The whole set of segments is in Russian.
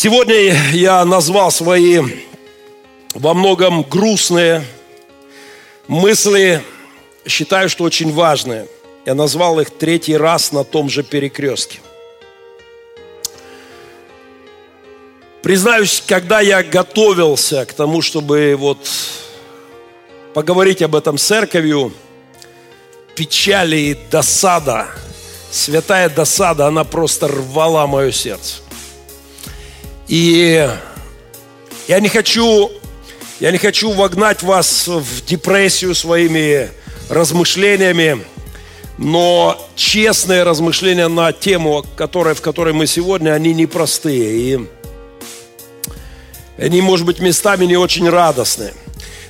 Сегодня я назвал свои во многом грустные мысли, считаю, что очень важные. Я назвал их третий раз на том же перекрестке. Признаюсь, когда я готовился к тому, чтобы вот поговорить об этом с церковью, печали и досада, святая досада, она просто рвала мое сердце. И я не хочу, я не хочу вогнать вас в депрессию своими размышлениями, но честные размышления на тему, которая, в которой мы сегодня, они непростые. И они, может быть, местами не очень радостные.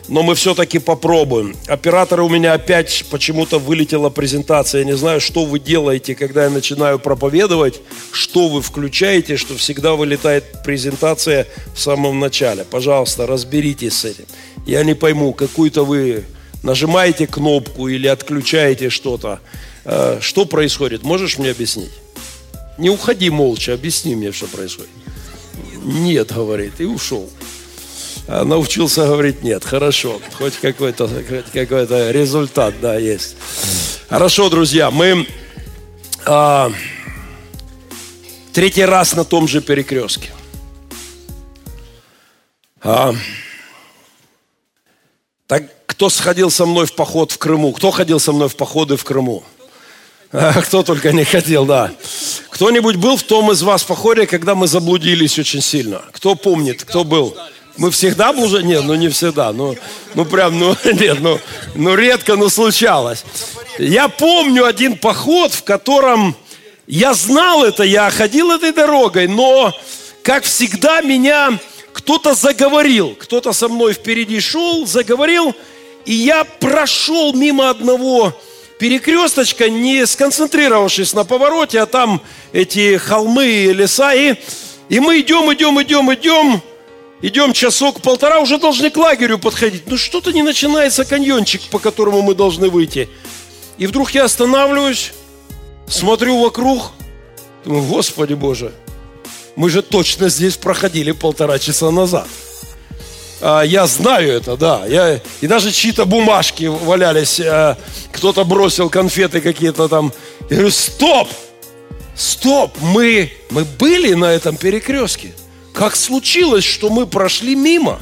Но мы все-таки попробуем. Операторы у меня опять почему-то вылетела презентация. Я не знаю, что вы делаете, когда я начинаю проповедовать, что вы включаете, что всегда вылетает презентация в самом начале. Пожалуйста, разберитесь с этим. Я не пойму, какую-то вы нажимаете кнопку или отключаете что-то. Э, что происходит? Можешь мне объяснить? Не уходи молча, объясни мне, что происходит. Нет, говорит, и ушел. А научился говорить нет. Хорошо. Хоть какой-то какой результат, да, есть. Хорошо, друзья, мы а, третий раз на том же перекрестке. А, так кто сходил со мной в поход в Крыму? Кто ходил со мной в походы в Крыму? Кто только не хотел, да. Кто-нибудь был в том из вас походе, когда мы заблудились очень сильно? Кто помнит, кто был? Мы всегда блуждали? Нет, ну не всегда. Ну, ну прям, ну нет, ну, ну редко, но случалось. Я помню один поход, в котором я знал это, я ходил этой дорогой, но, как всегда, меня кто-то заговорил. Кто-то со мной впереди шел, заговорил, и я прошел мимо одного перекресточка, не сконцентрировавшись на повороте, а там эти холмы и леса. И, и мы идем, идем, идем, идем, идем часок-полтора, уже должны к лагерю подходить. Ну что-то не начинается каньончик, по которому мы должны выйти. И вдруг я останавливаюсь, смотрю вокруг, думаю, Господи Боже, мы же точно здесь проходили полтора часа назад. А, я знаю это, да. Я, и даже чьи-то бумажки валялись, а, кто-то бросил конфеты какие-то там. Я говорю, стоп, стоп, мы, мы были на этом перекрестке. Как случилось, что мы прошли мимо?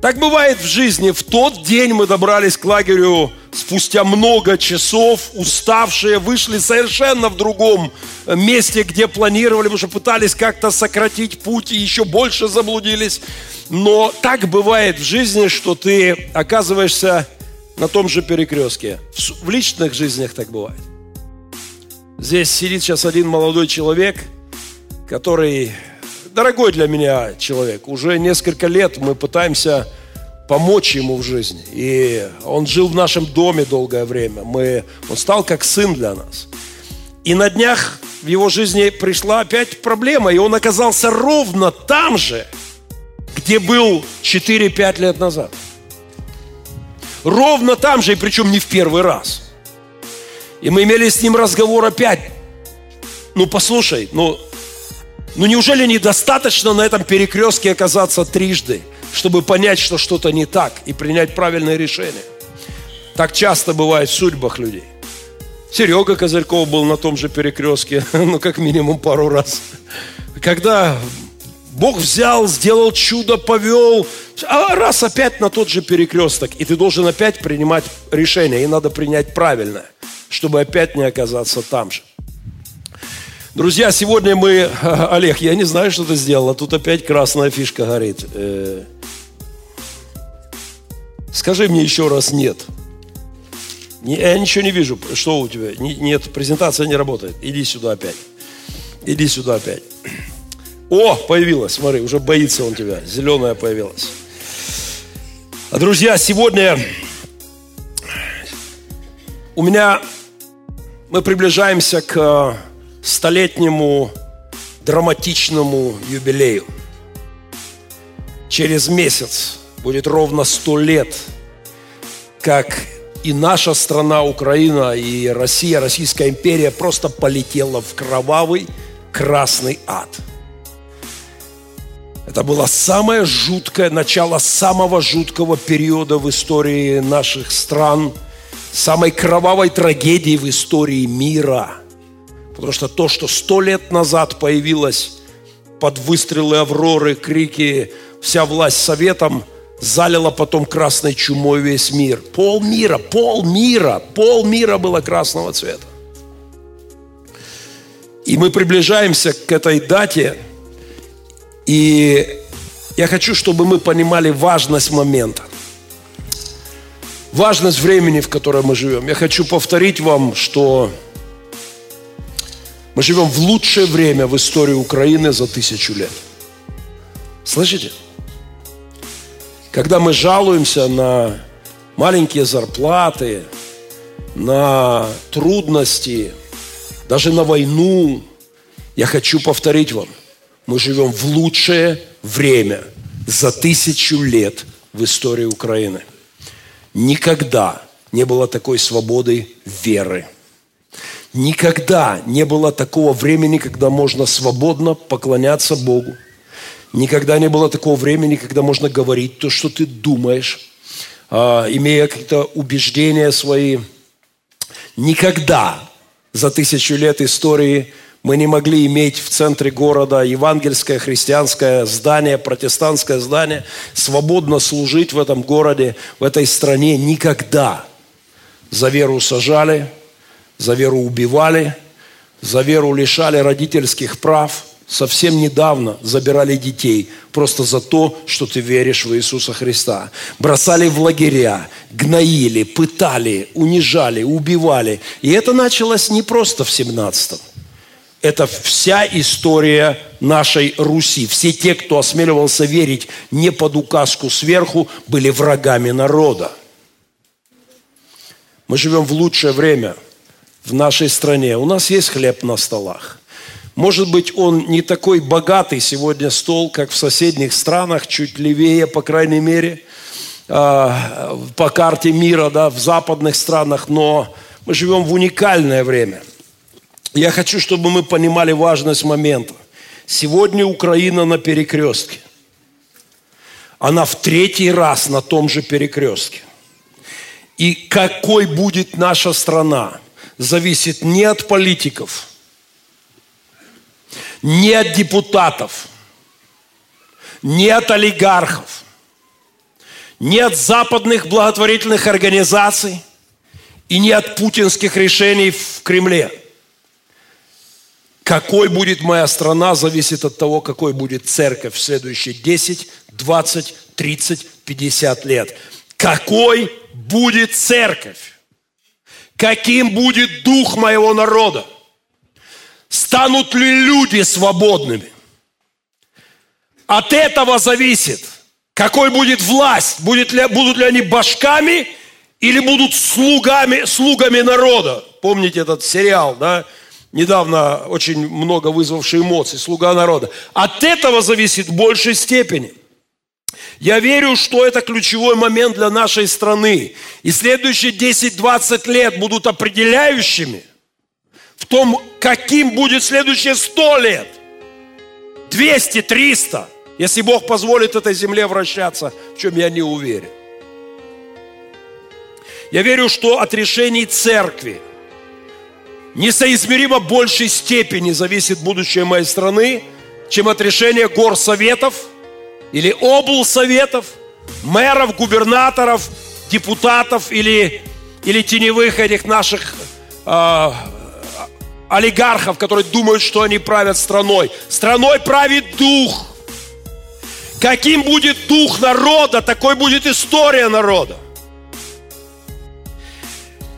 Так бывает в жизни. В тот день мы добрались к лагерю спустя много часов, уставшие, вышли совершенно в другом месте, где планировали, потому что пытались как-то сократить путь и еще больше заблудились. Но так бывает в жизни, что ты оказываешься на том же перекрестке. В личных жизнях так бывает. Здесь сидит сейчас один молодой человек, который дорогой для меня человек. Уже несколько лет мы пытаемся помочь ему в жизни. И он жил в нашем доме долгое время. Мы, он стал как сын для нас. И на днях в его жизни пришла опять проблема, и он оказался ровно там же, где был 4-5 лет назад. Ровно там же, и причем не в первый раз. И мы имели с ним разговор опять. Ну, послушай, ну, ну неужели недостаточно на этом перекрестке оказаться трижды, чтобы понять, что что-то не так и принять правильное решение? Так часто бывает в судьбах людей. Серега Козырьков был на том же перекрестке, ну, как минимум пару раз. Когда Бог взял, сделал чудо, повел, а раз опять на тот же перекресток. И ты должен опять принимать решение, и надо принять правильное, чтобы опять не оказаться там же. Друзья, сегодня мы... Олег, я не знаю, что ты сделал, а тут опять красная фишка горит. Э, скажи мне еще раз «нет». Я ничего не вижу. Что у тебя? Нет, презентация не работает. Иди сюда опять. Иди сюда опять. О, появилась, смотри, уже боится он тебя. Зеленая появилась. А, друзья, сегодня у меня мы приближаемся к столетнему драматичному юбилею. Через месяц будет ровно сто лет, как и наша страна, Украина, и Россия, Российская империя просто полетела в кровавый красный ад – Это было самое жуткое, начало самого жуткого периода в истории наших стран, самой кровавой трагедии в истории мира. Потому что то, что сто лет назад появилось под выстрелы Авроры, крики «Вся власть советом», залило потом красной чумой весь мир. Пол мира, пол мира, пол мира было красного цвета. И мы приближаемся к этой дате, и я хочу, чтобы мы понимали важность момента. Важность времени, в котором мы живем. Я хочу повторить вам, что мы живем в лучшее время в истории Украины за тысячу лет. Слышите? Когда мы жалуемся на маленькие зарплаты, на трудности, даже на войну, я хочу повторить вам, мы живем в лучшее время за тысячу лет в истории Украины. Никогда не было такой свободы веры. Никогда не было такого времени, когда можно свободно поклоняться Богу, Никогда не было такого времени, когда можно говорить то, что ты думаешь, а, имея какие-то убеждения свои. Никогда за тысячу лет истории мы не могли иметь в центре города евангельское христианское здание, протестантское здание, свободно служить в этом городе, в этой стране никогда. За веру сажали, за веру убивали, за веру лишали родительских прав – совсем недавно забирали детей просто за то, что ты веришь в Иисуса Христа. Бросали в лагеря, гноили, пытали, унижали, убивали. И это началось не просто в 17-м. Это вся история нашей Руси. Все те, кто осмеливался верить не под указку сверху, были врагами народа. Мы живем в лучшее время в нашей стране. У нас есть хлеб на столах – может быть, он не такой богатый сегодня стол, как в соседних странах, чуть левее, по крайней мере, а, по карте мира, да, в западных странах, но мы живем в уникальное время. Я хочу, чтобы мы понимали важность момента. Сегодня Украина на перекрестке. Она в третий раз на том же перекрестке. И какой будет наша страна, зависит не от политиков – не от депутатов, не от олигархов, не от западных благотворительных организаций и не от путинских решений в Кремле. Какой будет моя страна, зависит от того, какой будет церковь в следующие 10, 20, 30, 50 лет. Какой будет церковь? Каким будет дух моего народа? станут ли люди свободными. От этого зависит, какой будет власть, будет ли, будут ли они башками или будут слугами, слугами народа. Помните этот сериал, да? Недавно очень много вызвавший эмоций, «Слуга народа». От этого зависит в большей степени. Я верю, что это ключевой момент для нашей страны. И следующие 10-20 лет будут определяющими – в том, каким будет следующие сто лет, 200, 300, если Бог позволит этой земле вращаться, в чем я не уверен. Я верю, что от решений церкви несоизмеримо большей степени зависит будущее моей страны, чем от решения горсоветов или облсоветов, мэров, губернаторов, депутатов или, или теневых этих наших э, олигархов, которые думают, что они правят страной. Страной правит дух. Каким будет дух народа, такой будет история народа.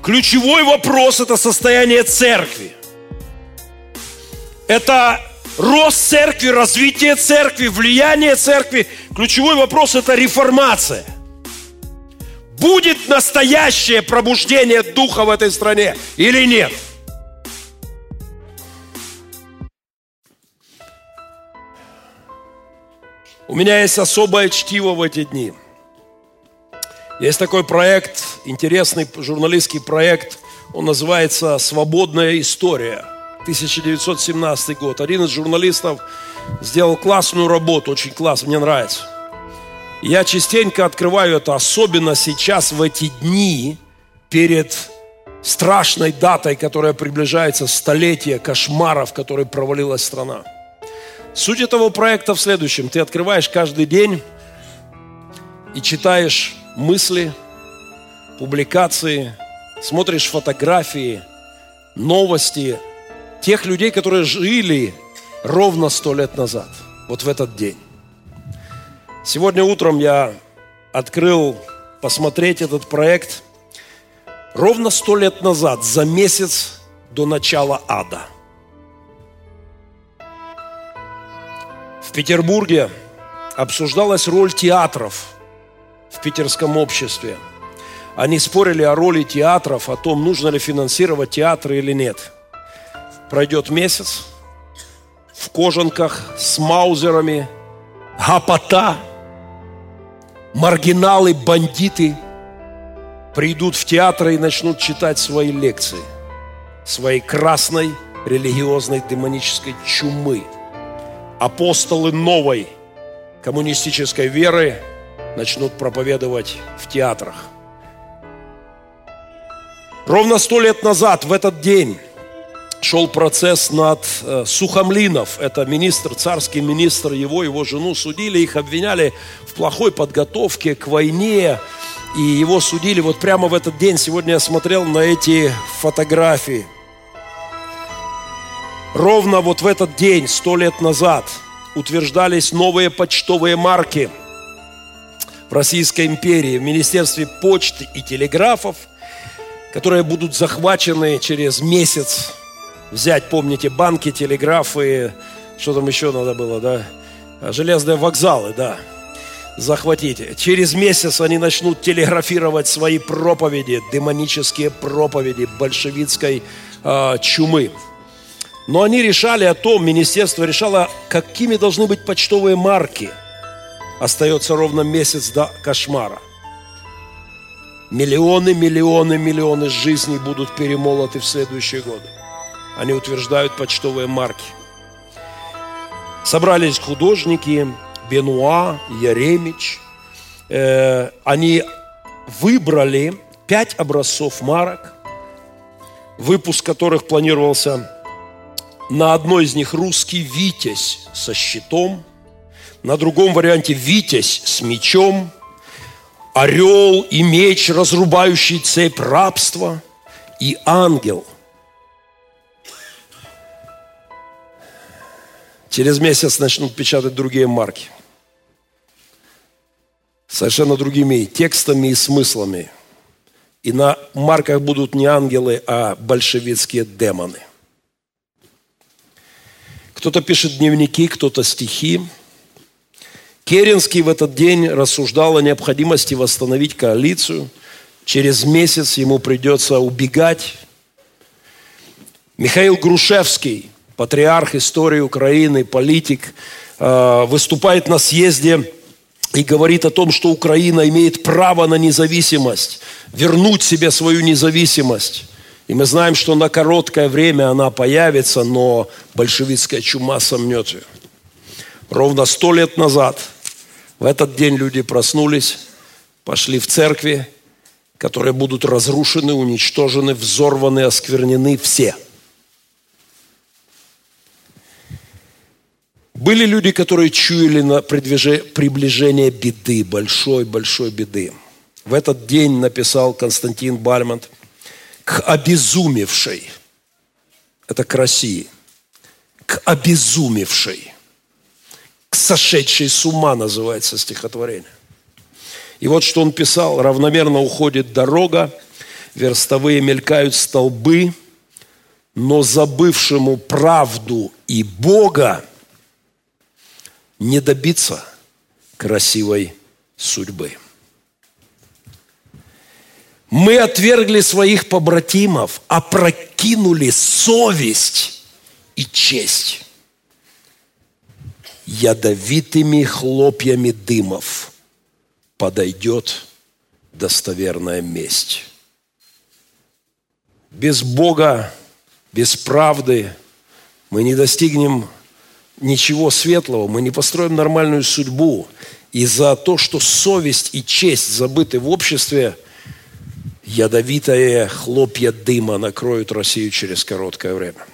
Ключевой вопрос – это состояние церкви. Это рост церкви, развитие церкви, влияние церкви. Ключевой вопрос – это реформация. Будет настоящее пробуждение духа в этой стране или нет – У меня есть особое чтиво в эти дни. Есть такой проект, интересный журналистский проект, он называется «Свободная история». 1917 год. Один из журналистов сделал классную работу, очень классно, мне нравится. Я частенько открываю это, особенно сейчас, в эти дни, перед страшной датой, которая приближается, столетие кошмаров, который провалилась страна. Суть этого проекта в следующем. Ты открываешь каждый день и читаешь мысли, публикации, смотришь фотографии, новости тех людей, которые жили ровно сто лет назад, вот в этот день. Сегодня утром я открыл посмотреть этот проект ровно сто лет назад, за месяц до начала ада. В Петербурге обсуждалась роль театров в питерском обществе – они спорили о роли театров, о том, нужно ли финансировать театры или нет. Пройдет месяц, в кожанках, с маузерами, гопота, маргиналы, бандиты придут в театры и начнут читать свои лекции, своей красной религиозной демонической чумы. Апостолы новой коммунистической веры начнут проповедовать в театрах – Ровно сто лет назад, в этот день, шел процесс над э, Сухомлинов. Это министр, царский министр, его, его жену судили, их обвиняли в плохой подготовке к войне. И его судили вот прямо в этот день. Сегодня я смотрел на эти фотографии. Ровно вот в этот день, сто лет назад, утверждались новые почтовые марки в Российской империи, в Министерстве почты и телеграфов – которые будут захвачены через месяц. Взять, помните, банки, телеграфы, что там еще надо было, да? Железные вокзалы, да. Захватите. Через месяц они начнут телеграфировать свои проповеди, демонические проповеди большевистской э, чумы. Но они решали о том, министерство решало, какими должны быть почтовые марки. Остается ровно месяц до кошмара. Миллионы, миллионы, миллионы жизней будут перемолоты в следующие годы. Они утверждают почтовые марки. Собрались художники, Бенуа, Яремич. Э, они выбрали пять образцов марок, выпуск которых планировался на одной из них русский «Витязь» со щитом, на другом варианте «Витязь» с мечом – орел и меч, разрубающий цепь рабства, и ангел. Через месяц начнут печатать другие марки. Совершенно другими текстами и смыслами. И на марках будут не ангелы, а большевистские демоны. Кто-то пишет дневники, кто-то стихи – Керенский в этот день рассуждал о необходимости восстановить коалицию. Через месяц ему придется убегать. Михаил Грушевский, патриарх истории Украины, политик, э, выступает на съезде и говорит о том, что Украина имеет право на независимость, вернуть себе свою независимость. И мы знаем, что на короткое время она появится, но большевистская чума сомнет ее. Ровно сто лет назад – в этот день люди проснулись, пошли в церкви, которые будут разрушены, уничтожены, взорваны, осквернены все. Были люди, которые чуяли на приближение беды, большой-большой беды. В этот день написал Константин Бальмонт к обезумевшей, это к России, к обезумевшей – к сошедшей с ума называется стихотворение. И вот что он писал. Равномерно уходит дорога, верстовые мелькают столбы, но забывшему правду и Бога не добиться красивой судьбы. Мы отвергли своих побратимов, опрокинули совесть и честь ядовитыми хлопьями дымов подойдет достоверная месть. Без Бога, без правды, мы не достигнем ничего светлого, мы не построим нормальную судьбу. И за то, что совесть и честь забыты в обществе, ядовитые хлопья дыма накроют Россию через короткое время.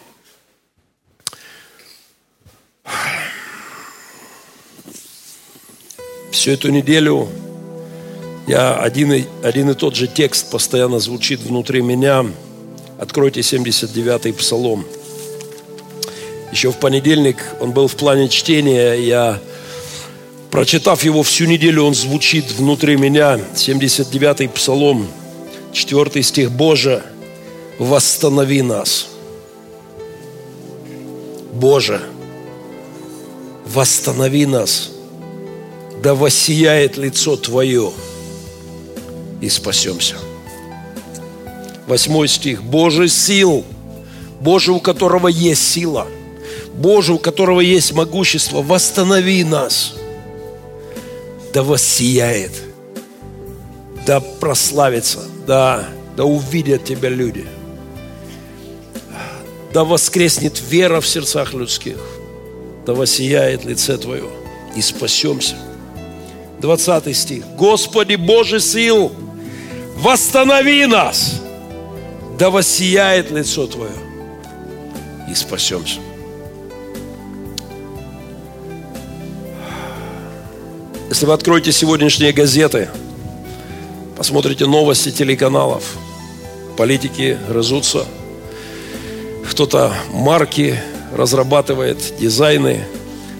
Всю эту неделю я один и, один и тот же текст постоянно звучит внутри меня. Откройте 79-й псалом. Еще в понедельник он был в плане чтения. Я, прочитав его всю неделю, он звучит внутри меня. 79-й псалом, 4 стих. Боже, восстанови нас. Боже, восстанови нас. Да воссияет лицо Твое и спасемся. Восьмой стих. Боже сил, Боже, у которого есть сила – Боже, у которого есть могущество, восстанови нас. Да воссияет, да прославится, да, да увидят Тебя люди. Да воскреснет вера в сердцах людских, да воссияет лице Твое и спасемся. 20 стих. Господи Боже сил, восстанови нас, да воссияет лицо Твое и спасемся. Если вы откроете сегодняшние газеты, посмотрите новости телеканалов, политики грызутся, кто-то марки разрабатывает, дизайны,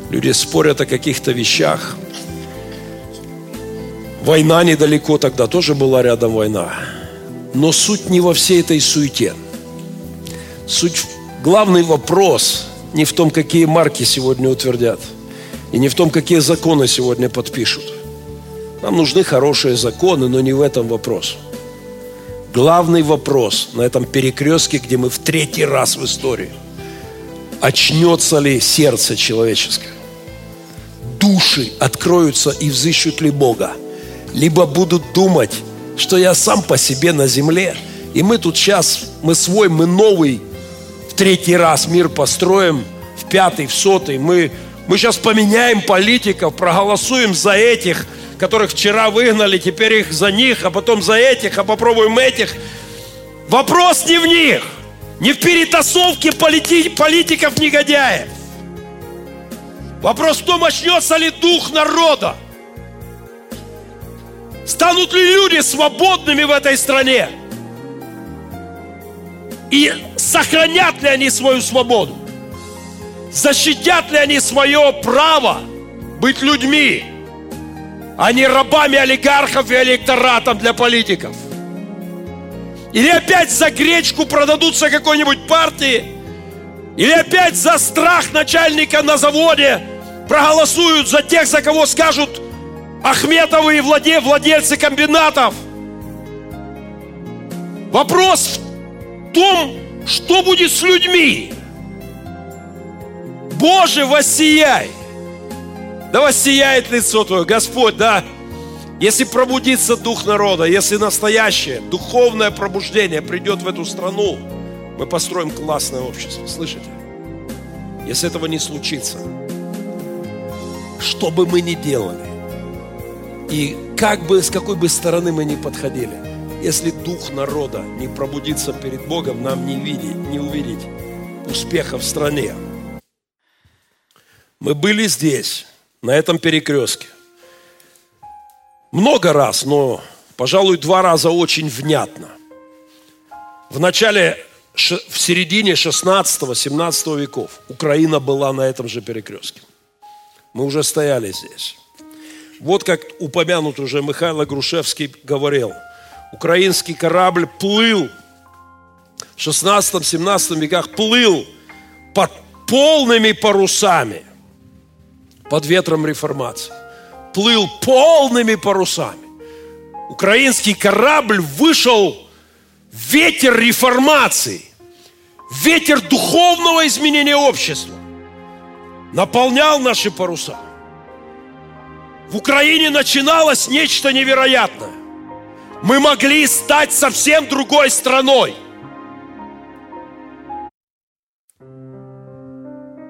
люди спорят о каких-то вещах. Война недалеко, тогда тоже была рядом война. Но суть не во всей этой суете. Суть, главный вопрос не в том, какие марки сегодня утвердят – и не в том, какие законы сегодня подпишут. Нам нужны хорошие законы, но не в этом вопрос. Главный вопрос на этом перекрестке, где мы в третий раз в истории. Очнется ли сердце человеческое? Души откроются и взыщут ли Бога? Либо будут думать, что я сам по себе на земле, и мы тут сейчас, мы свой, мы новый, в третий раз мир построим, в пятый, в сотый, мы мы сейчас поменяем политиков, проголосуем за этих, которых вчера выгнали, теперь их за них, а потом за этих, а попробуем этих. Вопрос не в них, не в перетасовке полити- политиков-негодяев. Вопрос в том, очнется ли дух народа. Станут ли люди свободными в этой стране? И сохранят ли они свою свободу? Защитят ли они свое право быть людьми, а не рабами олигархов и электоратом для политиков? Или опять за гречку продадутся какой-нибудь партии? Или опять за страх начальника на заводе проголосуют за тех, за кого скажут Ахметовы и владе, владельцы комбинатов? Вопрос в том, что будет с людьми, Боже, воссияй! Да воссияет лицо Твое, Господь, да. Если пробудится дух народа, если настоящее духовное пробуждение придет в эту страну, мы построим классное общество. Слышите? Если этого не случится, что бы мы ни делали, и как бы, с какой бы стороны мы ни подходили, если дух народа не пробудится перед Богом, нам не видеть, не увидеть успеха в стране. Мы были здесь, на этом перекрестке. Много раз, но, пожалуй, два раза очень внятно. В начале, в середине 16-17 веков Украина была на этом же перекрестке. Мы уже стояли здесь. Вот как упомянут уже Михаил Грушевский говорил. Украинский корабль плыл в 16-17 веках, плыл под полными парусами – под ветром реформации. Плыл полными парусами. Украинский корабль вышел ветер реформации, ветер духовного изменения общества. Наполнял наши паруса. В Украине начиналось нечто невероятное. Мы могли стать совсем другой страной –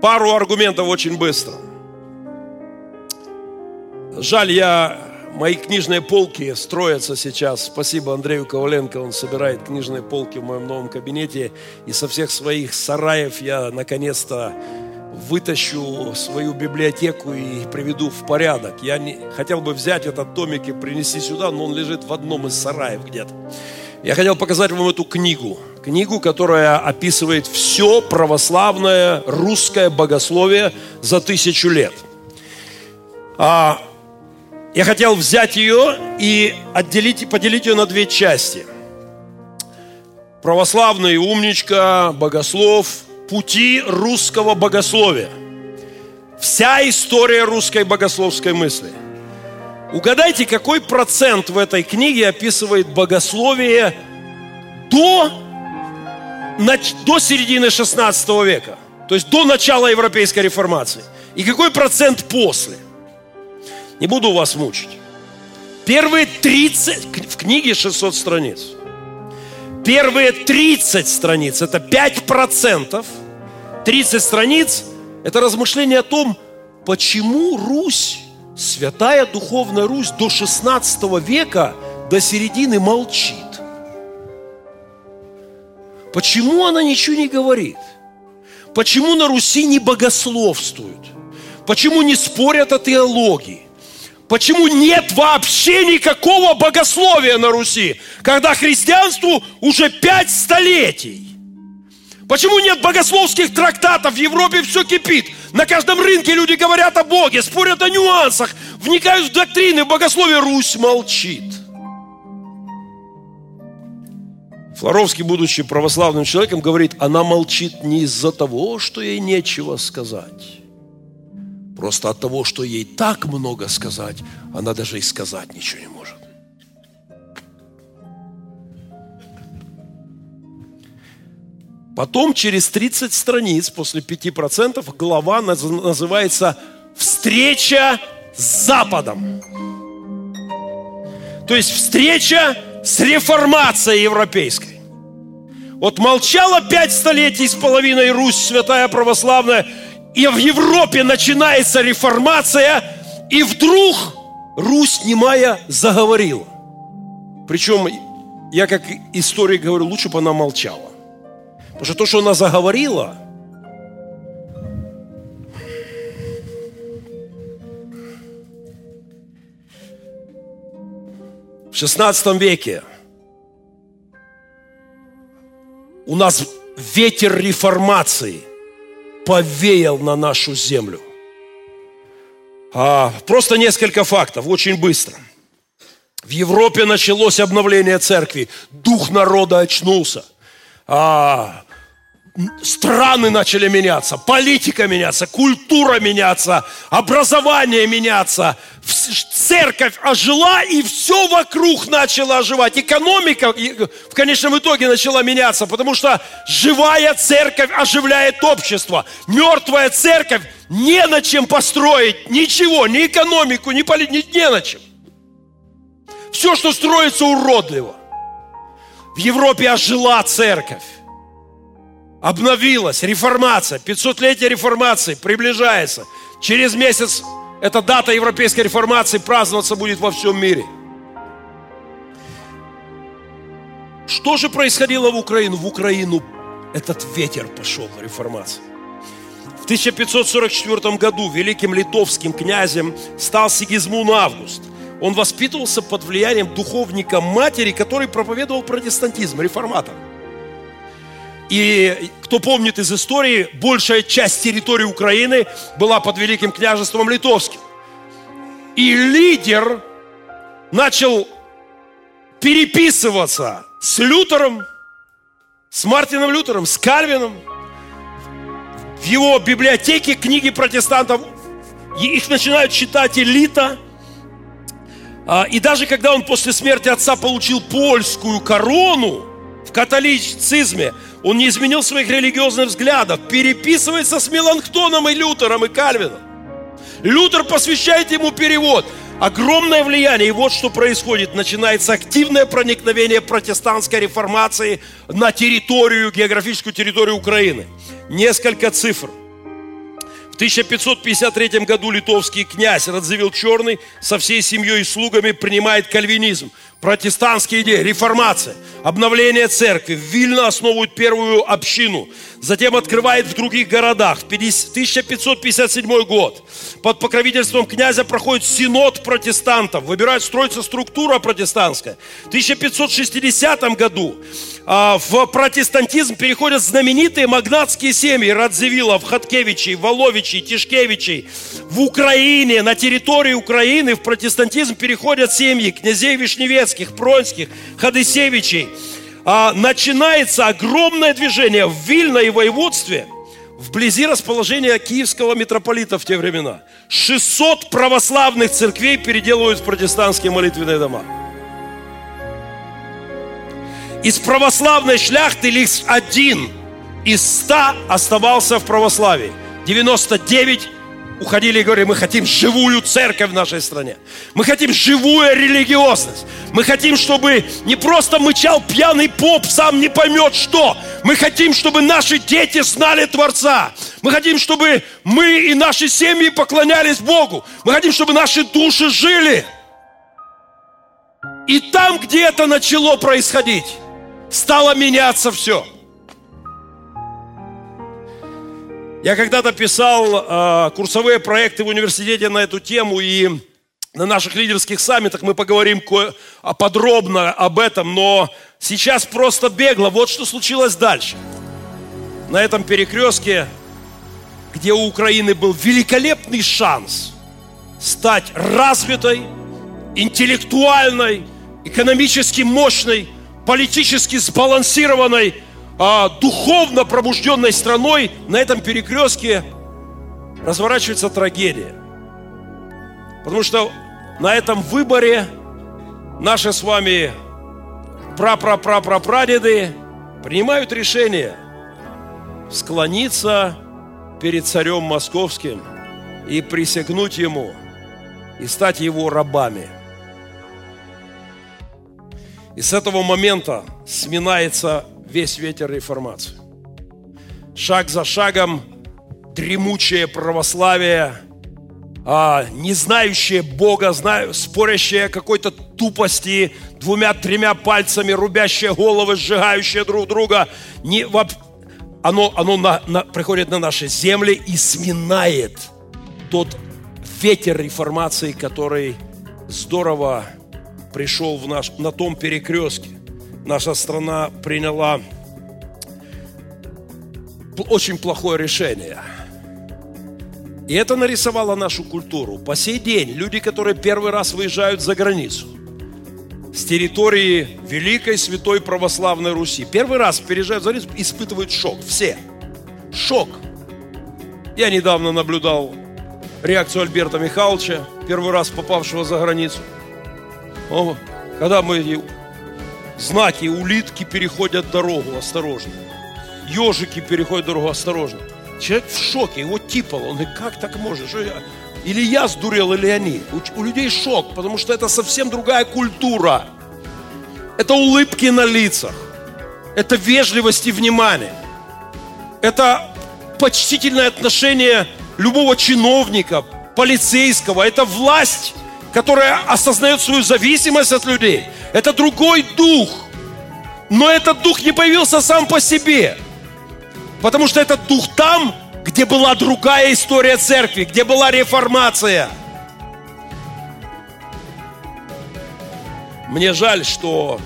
Пару аргументов очень быстро. Жаль, я мои книжные полки строятся сейчас. Спасибо Андрею Коваленко, он собирает книжные полки в моем новом кабинете. И со всех своих сараев я наконец-то вытащу свою библиотеку и приведу в порядок. Я не, хотел бы взять этот томик и принести сюда, но он лежит в одном из сараев где-то. Я хотел показать вам эту книгу. Книгу, которая описывает все православное русское богословие за тысячу лет. А, я хотел взять ее и отделить, поделить ее на две части. Православный умничка, богослов, пути русского богословия. Вся история русской богословской мысли. Угадайте, какой процент в этой книге описывает богословие до, до середины 16 века, то есть до начала Европейской реформации. И какой процент после? Не буду вас мучить. Первые 30, в книге 600 страниц. Первые 30 страниц, это 5%. 30 страниц, это размышление о том, почему Русь, святая духовная Русь до 16 века, до середины молчит. Почему она ничего не говорит? Почему на Руси не богословствуют? Почему не спорят о теологии? Почему нет вообще никакого богословия на Руси, когда христианству уже пять столетий? Почему нет богословских трактатов? В Европе все кипит. На каждом рынке люди говорят о Боге, спорят о нюансах, вникают в доктрины, в богословие. Русь молчит. Флоровский, будучи православным человеком, говорит, она молчит не из-за того, что ей нечего сказать Просто от того, что ей так много сказать, она даже и сказать ничего не может. Потом через 30 страниц, после 5%, глава называется «Встреча с Западом». То есть встреча с реформацией европейской. Вот молчала пять столетий с половиной Русь, святая православная, и в Европе начинается реформация, и вдруг Русь немая заговорила. Причем, я как историк говорю, лучше бы она молчала. Потому что то, что она заговорила, в 16 веке у нас ветер реформации – повеял на нашу землю. А, просто несколько фактов, очень быстро. В Европе началось обновление церкви. Дух народа очнулся. А, страны начали меняться, политика меняться, культура меняться, образование меняться, церковь ожила, и все вокруг начало оживать. Экономика в конечном итоге начала меняться, потому что живая церковь оживляет общество. Мертвая церковь не на чем построить ничего, ни экономику, ни политику, не на чем. Все, что строится уродливо. В Европе ожила церковь обновилась, реформация, 500-летие реформации приближается. Через месяц эта дата европейской реформации праздноваться будет во всем мире. Что же происходило в Украину? В Украину этот ветер пошел на реформацию. В 1544 году великим литовским князем стал Сигизмун Август. Он воспитывался под влиянием духовника матери, который проповедовал протестантизм, реформатор. И кто помнит из истории, большая часть территории Украины была под Великим княжеством Литовским. И лидер начал переписываться с Лютером, с Мартином Лютером, с Кальвином. В его библиотеке книги протестантов, их начинают читать элита. А, и даже когда он после смерти отца получил польскую корону в католицизме, он не изменил своих религиозных взглядов, переписывается с Меланхтоном и Лютером и Кальвином. Лютер посвящает ему перевод. Огромное влияние. И вот что происходит. Начинается активное проникновение протестантской реформации на территорию, географическую территорию Украины. Несколько цифр. В 1553 году литовский князь Радзивилл Черный со всей семьей и слугами принимает кальвинизм, протестантские идеи, реформация, обновление церкви. Вильно основывают первую общину. Затем открывает в других городах. В 1557 год под покровительством князя проходит синод протестантов. Выбирают строится структура протестантская. В 1560 году а, в протестантизм переходят знаменитые магнатские семьи Радзивиллов, Хаткевичей, Воловичей, Тишкевичей. В Украине, на территории Украины в протестантизм переходят семьи князей Вишневецких, Пронских, Ходысевичей. А, начинается огромное движение в Вильно и воеводстве – вблизи расположения киевского митрополита в те времена. 600 православных церквей переделывают в протестантские молитвенные дома. Из православной шляхты лишь один из 100 оставался в православии. 99 уходили и говорили, мы хотим живую церковь в нашей стране. Мы хотим живую религиозность. Мы хотим, чтобы не просто мычал пьяный поп, сам не поймет что. Мы хотим, чтобы наши дети знали Творца. Мы хотим, чтобы мы и наши семьи поклонялись Богу. Мы хотим, чтобы наши души жили. И там, где это начало происходить, стало меняться все – Я когда-то писал э, курсовые проекты в университете на эту тему, и на наших лидерских саммитах мы поговорим а, подробно об этом, но сейчас просто бегло. Вот что случилось дальше. На этом перекрестке, где у Украины был великолепный шанс стать развитой, интеллектуальной, экономически мощной, политически сбалансированной а, духовно пробужденной страной на этом перекрестке разворачивается трагедия. Потому что на этом выборе наши с вами пра-пра-пра-пра-прадеды принимают решение склониться перед царем московским и присягнуть ему и стать его рабами. И с этого момента сминается весь ветер реформации. Шаг за шагом дремучее православие, а, не знающее Бога, знаю, спорящее какой-то тупости, двумя-тремя пальцами рубящее головы, сжигающее друг друга, не, оно, оно на, на, приходит на наши земли и сминает тот ветер реформации, который здорово пришел в наш, на том перекрестке наша страна приняла очень плохое решение. И это нарисовало нашу культуру. По сей день люди, которые первый раз выезжают за границу, с территории Великой Святой Православной Руси, первый раз переезжают за границу, испытывают шок. Все. Шок. Я недавно наблюдал реакцию Альберта Михайловича, первый раз попавшего за границу. Когда мы знаки, улитки переходят дорогу, осторожно. Ежики переходят дорогу, осторожно. Человек в шоке, его типало. Он говорит, как так можно? Что я? Или я сдурел, или они. У, у людей шок, потому что это совсем другая культура. Это улыбки на лицах. Это вежливость и внимание. Это почтительное отношение любого чиновника, полицейского. Это власть, которая осознает свою зависимость от людей. Это другой дух. Но этот дух не появился сам по себе. Потому что этот дух там, где была другая история церкви, где была реформация. Мне жаль, что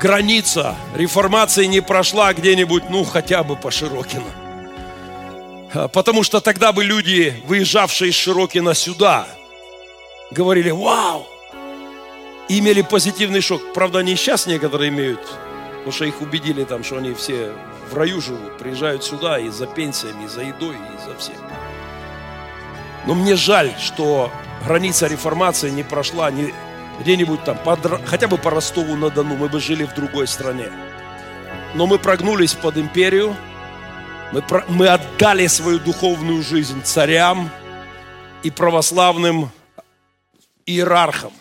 граница реформации не прошла где-нибудь, ну, хотя бы по Широкино. Потому что тогда бы люди, выезжавшие из Широкина сюда, говорили, вау, имели позитивный шок. Правда, они сейчас некоторые имеют, потому что их убедили там, что они все в раю живут, приезжают сюда и за пенсиями, и за едой, и за всем. Но мне жаль, что граница реформации не прошла не где-нибудь там, под, хотя бы по Ростову-на-Дону, мы бы жили в другой стране. Но мы прогнулись под империю, мы, мы отдали свою духовную жизнь царям и православным иерархам.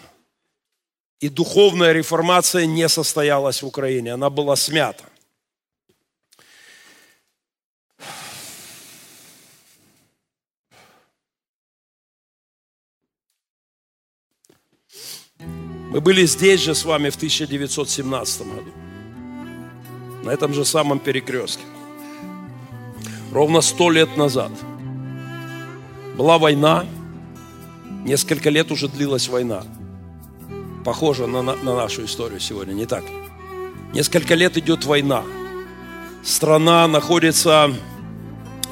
И духовная реформация не состоялась в Украине, она была смята. Мы были здесь же с вами в 1917 году, на этом же самом перекрестке. Ровно сто лет назад была война, несколько лет уже длилась война – Похоже на, на, на нашу историю сегодня, не так? Несколько лет идет война. Страна находится,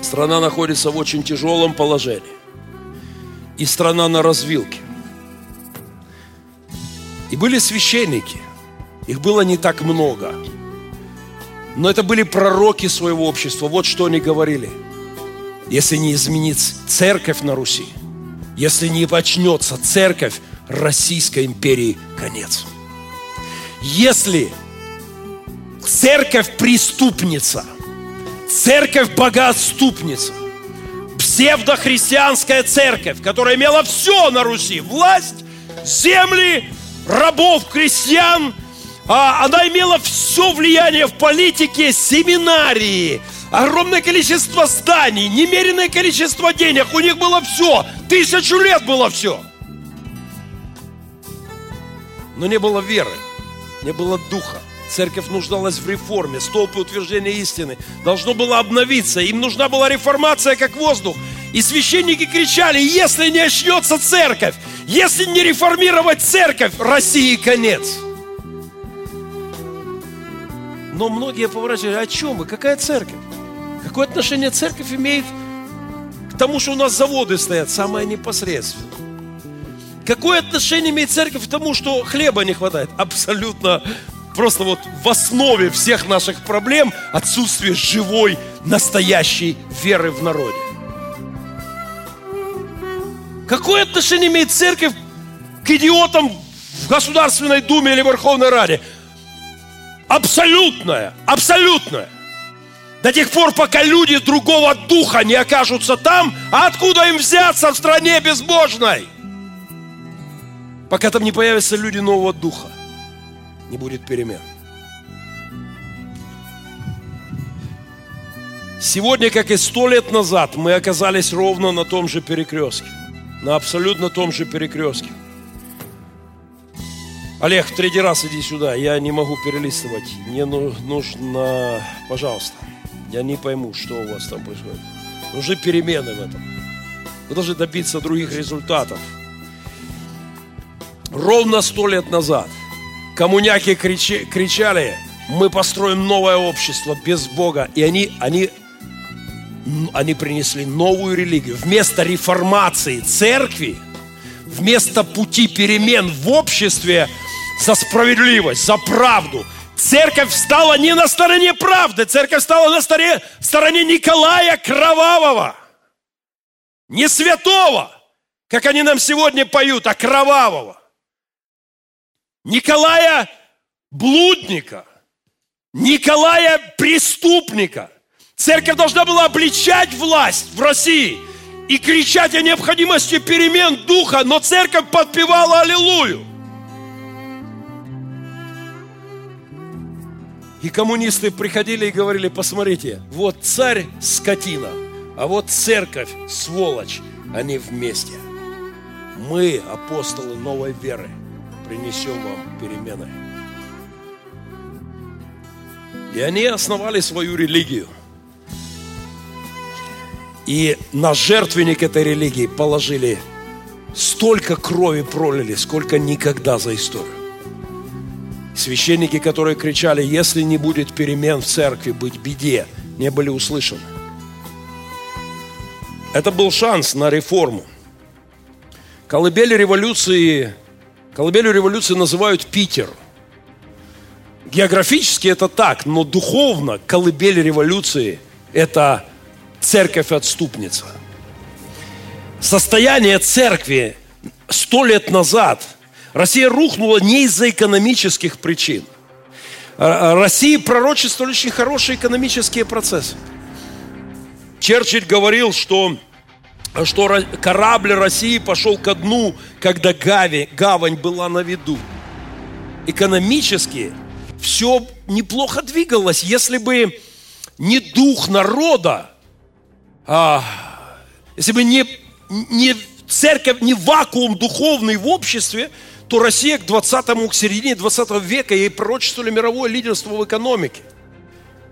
страна находится в очень тяжелом положении. И страна на развилке. И были священники. Их было не так много. Но это были пророки своего общества. Вот что они говорили. Если не изменится церковь на Руси, если не почнется церковь, Российской империи конец. Если церковь преступница, церковь богоотступница, псевдохристианская церковь, которая имела все на Руси, власть, земли, рабов, крестьян. А, она имела все влияние в политике, семинарии, огромное количество зданий, немеренное количество денег. У них было все. Тысячу лет было все. Но не было веры, не было духа. Церковь нуждалась в реформе, столпы утверждения истины. Должно было обновиться. Им нужна была реформация, как воздух. И священники кричали, если не очнется церковь, если не реформировать церковь, России конец. Но многие поворачивали, о чем вы, какая церковь? Какое отношение церковь имеет к тому, что у нас заводы стоят? Самое непосредственное. Какое отношение имеет церковь к тому, что хлеба не хватает? Абсолютно просто вот в основе всех наших проблем отсутствие живой, настоящей веры в народе. Какое отношение имеет церковь к идиотам в Государственной Думе или Верховной Раде? Абсолютное, абсолютное. До тех пор, пока люди другого духа не окажутся там, а откуда им взяться в стране безбожной? Пока там не появятся люди нового духа не будет перемен. Сегодня, как и сто лет назад, мы оказались ровно на том же перекрестке. На абсолютно том же перекрестке. Олег, в третий раз иди сюда. Я не могу перелистывать. Мне нужно... Пожалуйста. Я не пойму, что у вас там происходит. Нужны перемены в этом. Вы должны добиться других результатов. Ровно сто лет назад – Коммуняки кричи, кричали, мы построим новое общество без Бога. И они, они, они принесли новую религию. Вместо реформации церкви, вместо пути перемен в обществе за справедливость, за правду, церковь стала не на стороне правды, церковь стала на стороне, стороне Николая Кровавого. Не святого, как они нам сегодня поют, а кровавого. Николая блудника, Николая преступника. Церковь должна была обличать власть в России и кричать о необходимости перемен духа, но церковь подпевала Аллилуйю. И коммунисты приходили и говорили, посмотрите, вот царь скотина, а вот церковь сволочь, они вместе. Мы апостолы новой веры принесем вам перемены. И они основали свою религию. И на жертвенник этой религии положили столько крови пролили, сколько никогда за историю. Священники, которые кричали, если не будет перемен в церкви, быть беде, не были услышаны. Это был шанс на реформу. Колыбель революции Колыбелью революции называют Питер. Географически это так, но духовно колыбель революции – это церковь-отступница. Состояние церкви сто лет назад Россия рухнула не из-за экономических причин. А, а России пророчествовали очень хорошие экономические процессы. Черчилль говорил, что что корабль России пошел ко дну, когда Гави, гавань была на виду. Экономически все неплохо двигалось, если бы не дух народа, а, если бы не, не церковь, не вакуум духовный в обществе, то Россия к 20 к середине 20 века ей пророчествовали мировое лидерство в экономике.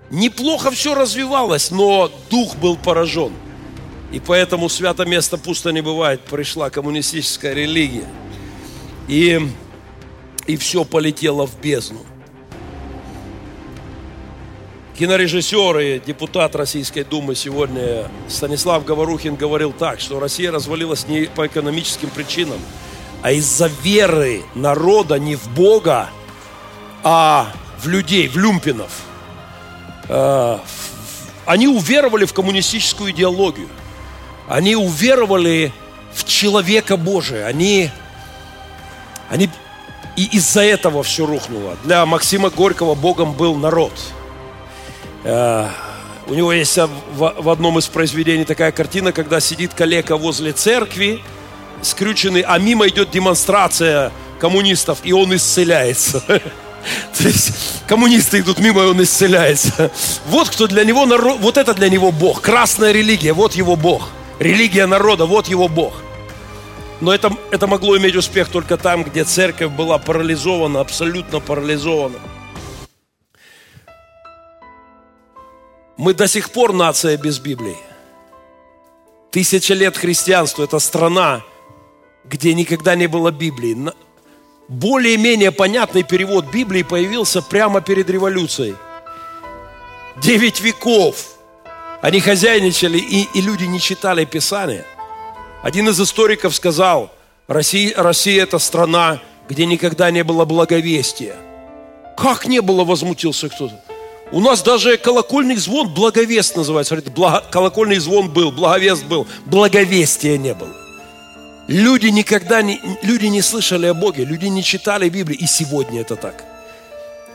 Неплохо все развивалось, но дух был поражен. И поэтому свято место пусто не бывает. Пришла коммунистическая религия. И, и все полетело в бездну. Кинорежиссер и депутат Российской Думы сегодня Станислав Говорухин говорил так, что Россия развалилась не по экономическим причинам, а из-за веры народа не в Бога, а в людей, в люмпинов. Э, они уверовали в коммунистическую идеологию. Они уверовали в человека Божия. Они, они и из-за этого все рухнуло. Для Максима Горького Богом был народ – Э, у него есть в одном из произведений такая картина, когда сидит калека возле церкви, скрюченный, а мимо идет демонстрация коммунистов, и он исцеляется. То есть коммунисты идут мимо, и он исцеляется. Вот кто для него, народ, вот это для него Бог. Красная религия, вот его Бог. Религия народа, вот его Бог. Но это, это могло иметь успех только там, где церковь была парализована, абсолютно парализована. Мы до сих пор нация без Библии. Тысяча лет христианства – это страна, где никогда не было Библии. Более-менее понятный перевод Библии появился прямо перед революцией. Девять веков они хозяйничали, и, и люди не читали Писание. Один из историков сказал, Россия, Россия – это страна, где никогда не было благовестия. Как не было, возмутился кто-то. У нас даже колокольный звон, благовест называется. Смотрите, благо, колокольный звон был, благовест был, благовестия не было. Люди никогда не, люди не слышали о Боге, люди не читали Библию, и сегодня это так.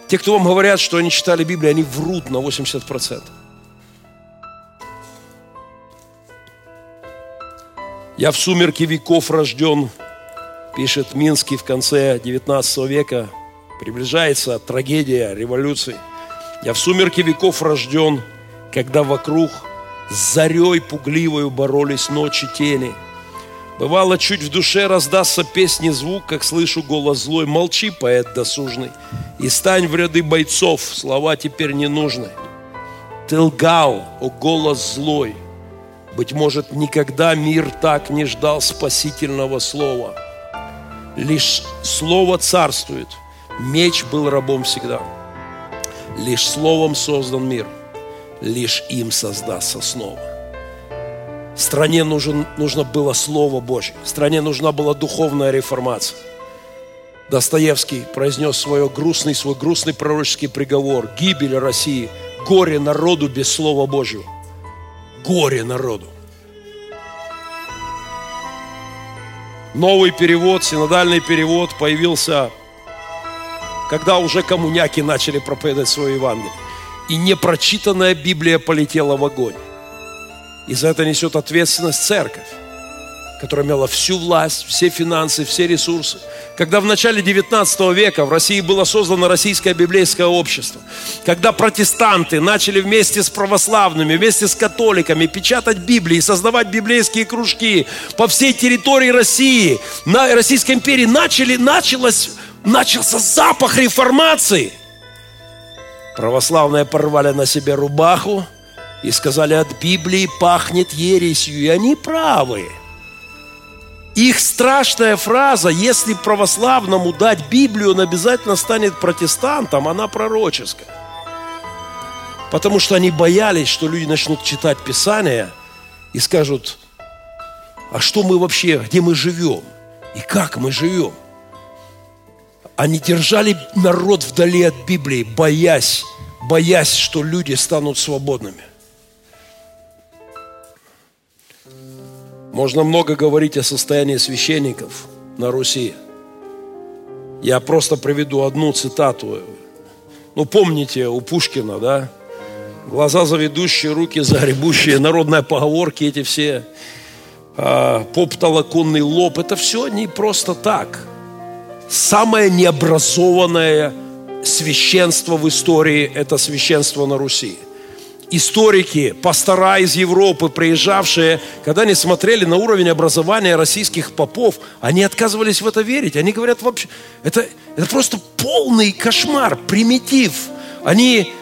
Те, кто вам говорят, что они читали Библию, они врут на 80%. Я в сумерке веков рожден, пишет Минский в конце 19 века. Приближается трагедия революции – я в сумерке веков рожден, когда вокруг с зарей пугливою боролись ночи тени. Бывало, чуть в душе раздастся песни звук, как слышу голос злой. Молчи, поэт досужный, и стань в ряды бойцов, слова теперь не нужны. Ты лгал, о голос злой, быть может, никогда мир так не ждал спасительного слова. Лишь слово царствует, меч был рабом всегда. Лишь Словом создан мир, лишь им создастся снова. Стране нужен, нужно было Слово Божье. Стране нужна была духовная реформация. Достоевский произнес свой грустный, свой грустный пророческий приговор. Гибель России, горе народу без Слова Божьего. Горе народу. Новый перевод, синодальный перевод появился когда уже коммуняки начали проповедовать свое Евангелие. И непрочитанная Библия полетела в огонь. И за это несет ответственность церковь, которая имела всю власть, все финансы, все ресурсы. Когда в начале 19 века в России было создано Российское библейское общество, когда протестанты начали вместе с православными, вместе с католиками печатать Библии, создавать библейские кружки по всей территории России, на Российской империи, начали, началось начался запах реформации. Православные порвали на себе рубаху и сказали, от Библии пахнет ересью. И они правы. Их страшная фраза, если православному дать Библию, он обязательно станет протестантом, она пророческая. Потому что они боялись, что люди начнут читать Писание и скажут, а что мы вообще, где мы живем? И как мы живем? Они держали народ вдали от Библии, боясь, боясь, что люди станут свободными. Можно много говорить о состоянии священников на Руси. Я просто приведу одну цитату. Ну, помните у Пушкина, да? Глаза заведущие, руки загребущие, народные поговорки эти все, а, поп-толоконный лоб. Это все не просто так – самое необразованное священство в истории – это священство на Руси. Историки, пастора из Европы, приезжавшие, когда они смотрели на уровень образования российских попов, они отказывались в это верить. Они говорят, вообще, это, это просто полный кошмар, примитив. Они,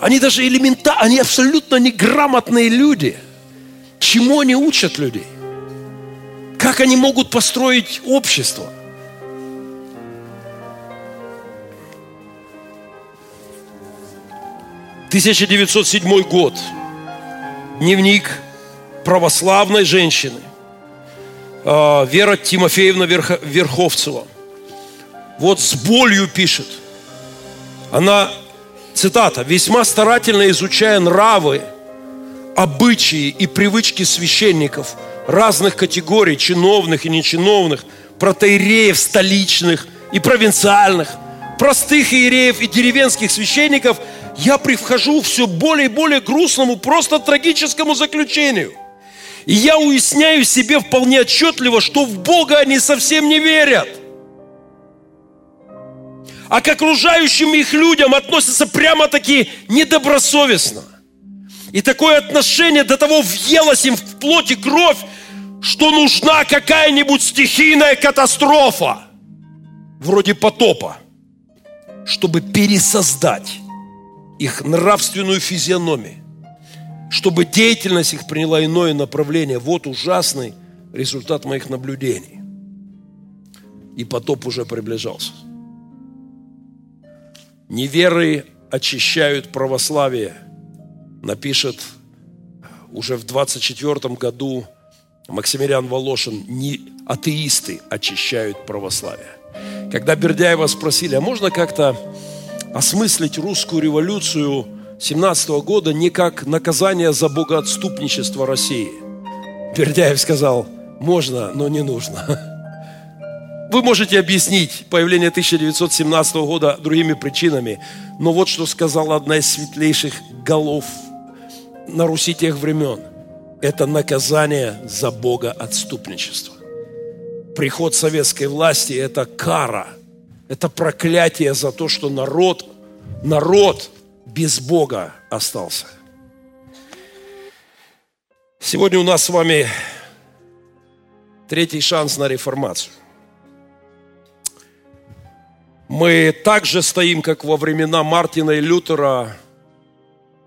они даже элементарно, они абсолютно неграмотные люди. Чему они учат людей? Как они могут построить общество? 1907 год. Дневник православной женщины. А, Вера Тимофеевна Верховцева. Вот с болью пишет. Она, цитата, «весьма старательно изучая нравы, обычаи и привычки священников разных категорий, чиновных и нечиновных, протеереев столичных и провинциальных, простых иереев и деревенских священников – я прихожу все более и более грустному, просто трагическому заключению. И я уясняю себе вполне отчетливо, что в Бога они совсем не верят. А к окружающим их людям относятся прямо-таки недобросовестно. И такое отношение до того въелось им в плоть и кровь, что нужна какая-нибудь стихийная катастрофа, вроде потопа, чтобы пересоздать их нравственную физиономию, чтобы деятельность их приняла иное направление. Вот ужасный результат моих наблюдений. И потоп уже приближался. Неверы очищают православие, напишет уже в 24 году Максимилиан Волошин, не атеисты очищают православие. Когда Бердяева спросили, а можно как-то осмыслить русскую революцию 17 года не как наказание за богоотступничество России. Бердяев сказал, можно, но не нужно. Вы можете объяснить появление 1917 года другими причинами, но вот что сказала одна из светлейших голов на Руси тех времен. Это наказание за богоотступничество. Приход советской власти – это кара – это проклятие за то, что народ, народ без Бога остался. Сегодня у нас с вами третий шанс на реформацию. Мы также стоим, как во времена Мартина и Лютера,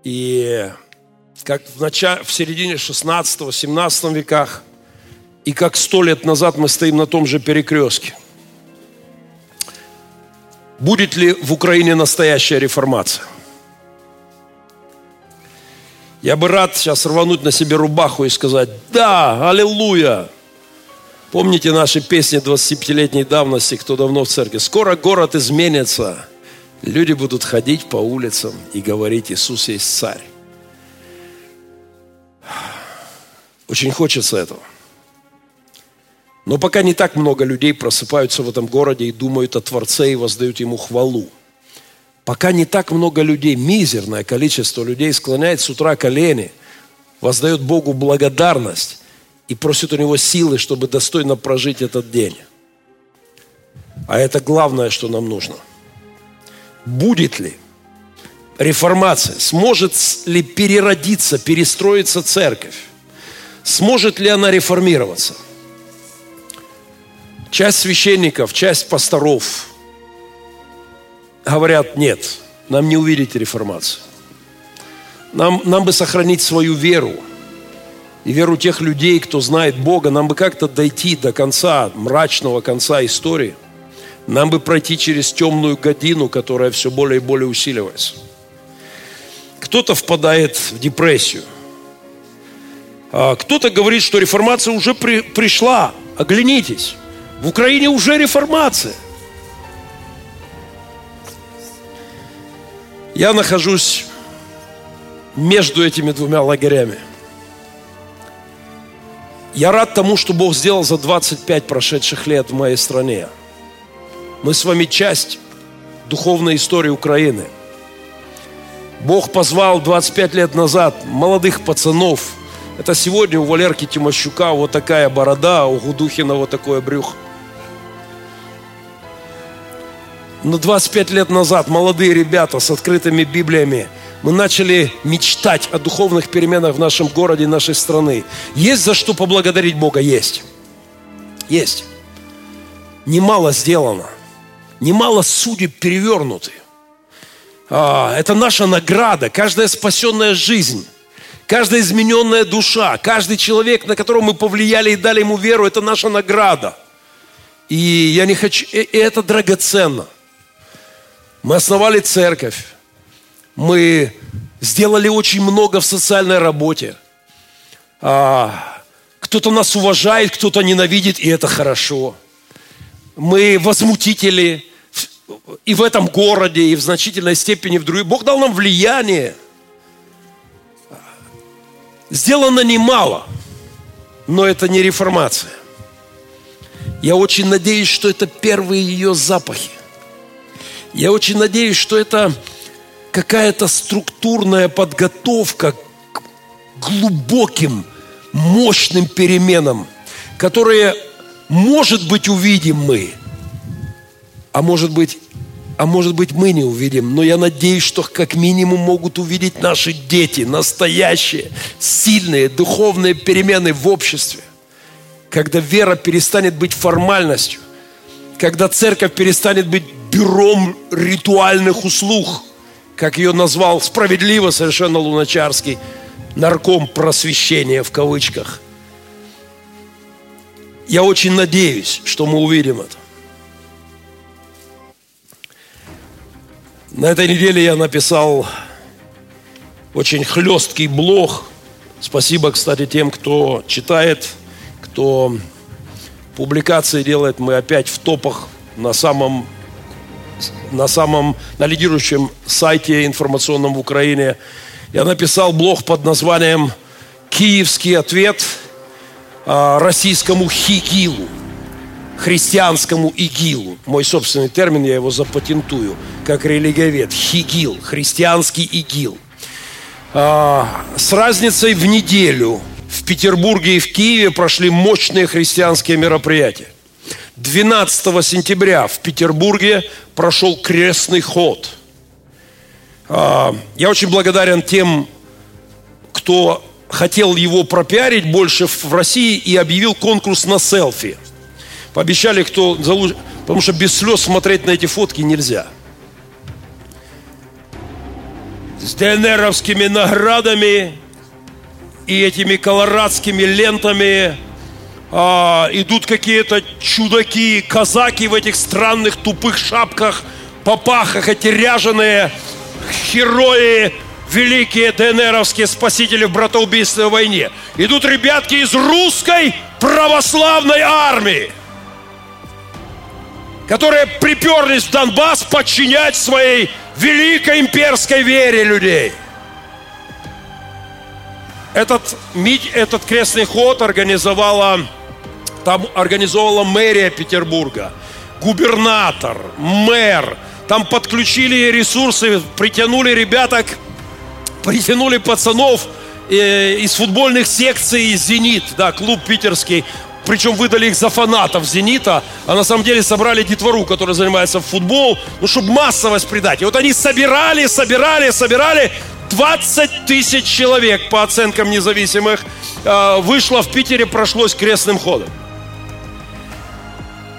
и как в, начале, в середине 16-17 веках, и как сто лет назад мы стоим на том же перекрестке. Будет ли в Украине настоящая реформация? Я бы рад сейчас рвануть на себе рубаху и сказать, да, аллилуйя. Помните наши песни 25-летней давности, кто давно в церкви? Скоро город изменится. Люди будут ходить по улицам и говорить, Иисус есть царь. Очень хочется этого. Но пока не так много людей просыпаются в этом городе и думают о Творце и воздают Ему хвалу. Пока не так много людей, мизерное количество людей склоняет с утра колени, воздает Богу благодарность и просит у Него силы, чтобы достойно прожить этот день. А это главное, что нам нужно. Будет ли реформация? Сможет ли переродиться, перестроиться церковь? Сможет ли она реформироваться? – Часть священников, часть пасторов говорят, нет, нам не увидеть реформацию. Нам, нам бы сохранить свою веру и веру тех людей, кто знает Бога. Нам бы как-то дойти до конца, мрачного конца истории. Нам бы пройти через темную годину, которая все более и более усиливается. Кто-то впадает в депрессию. А кто-то говорит, что реформация уже при, пришла. Оглянитесь. В Украине уже реформация. Я нахожусь между этими двумя лагерями. Я рад тому, что Бог сделал за 25 прошедших лет в моей стране. Мы с вами часть духовной истории Украины. Бог позвал 25 лет назад молодых пацанов. Это сегодня у Валерки Тимощука вот такая борода, у Гудухина вот такое брюхо. Но 25 лет назад молодые ребята с открытыми Библиями мы начали мечтать о духовных переменах в нашем городе, нашей страны. Есть за что поблагодарить Бога? Есть. Есть. Немало сделано. Немало судеб перевернуты. А, это наша награда, каждая спасенная жизнь, каждая измененная душа, каждый человек, на которого мы повлияли и дали ему веру, это наша награда. И я не хочу, и это драгоценно. Мы основали церковь, мы сделали очень много в социальной работе. А, кто-то нас уважает, кто-то ненавидит, и это хорошо. Мы возмутители и в этом городе, и в значительной степени в других. Бог дал нам влияние. Сделано немало, но это не реформация. Я очень надеюсь, что это первые ее запахи. Я очень надеюсь, что это какая-то структурная подготовка к глубоким, мощным переменам, которые, может быть, увидим мы, а может быть, а может быть, мы не увидим, но я надеюсь, что как минимум могут увидеть наши дети, настоящие, сильные духовные перемены в обществе, когда вера перестанет быть формальностью, когда церковь перестанет быть бюром ритуальных услуг – как ее назвал справедливо совершенно Луначарский, нарком просвещения в кавычках. Я очень надеюсь, что мы увидим это. На этой неделе я написал очень хлесткий блог. Спасибо, кстати, тем, кто читает, кто публикации делает. Мы опять в топах на самом на самом, на лидирующем сайте информационном в Украине. Я написал блог под названием «Киевский ответ а, российскому хигилу» христианскому ИГИЛу. Мой собственный термин, я его запатентую, как религиовед. Хигил, христианский ИГИЛ. А, с разницей в неделю в Петербурге и в Киеве прошли мощные христианские мероприятия. 12 сентября в Петербурге прошел крестный ход. А, я очень благодарен тем, кто хотел его пропиарить больше в России и объявил конкурс на селфи. Пообещали, кто залуж... Потому что без слез смотреть на эти фотки нельзя. С ДНРовскими наградами и этими колорадскими лентами а, идут какие-то чудаки, казаки в этих странных тупых шапках, попахах, эти ряженые герои, великие ДНРовские спасители в братоубийственной войне. Идут ребятки из русской православной армии, которые приперлись в Донбасс подчинять своей великой имперской вере людей. Этот, этот крестный ход организовала там организовала мэрия Петербурга, губернатор, мэр. Там подключили ресурсы, притянули ребяток, притянули пацанов э, из футбольных секций «Зенит», да, клуб питерский. Причем выдали их за фанатов «Зенита», а на самом деле собрали детвору, которая занимается в футбол, ну, чтобы массовость придать. И вот они собирали, собирали, собирали, 20 тысяч человек, по оценкам независимых, э, вышло в Питере, прошлось крестным ходом.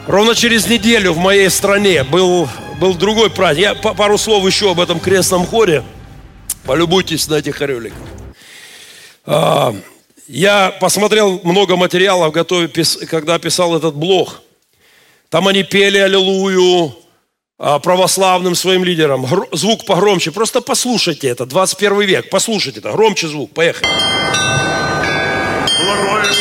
Ровно через неделю в моей стране был, был другой праздник. Я пару слов еще об этом крестном хоре. Полюбуйтесь на этих ореликов. А, я посмотрел много материалов, готовя, когда писал этот блог. Там они пели аллилуйю а, православным своим лидерам. Звук погромче. Просто послушайте это. 21 век. Послушайте это. Громче звук. Поехали. Благое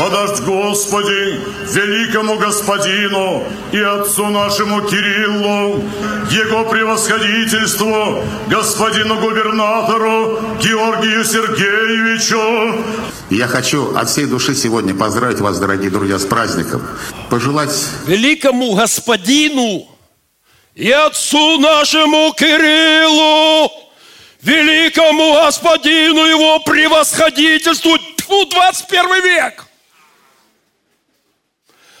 подаст Господи великому Господину и Отцу нашему Кириллу, Его превосходительству, господину губернатору Георгию Сергеевичу. Я хочу от всей души сегодня поздравить вас, дорогие друзья, с праздником. Пожелать великому господину и отцу нашему Кириллу, великому господину его превосходительству, Тьфу, 21 век.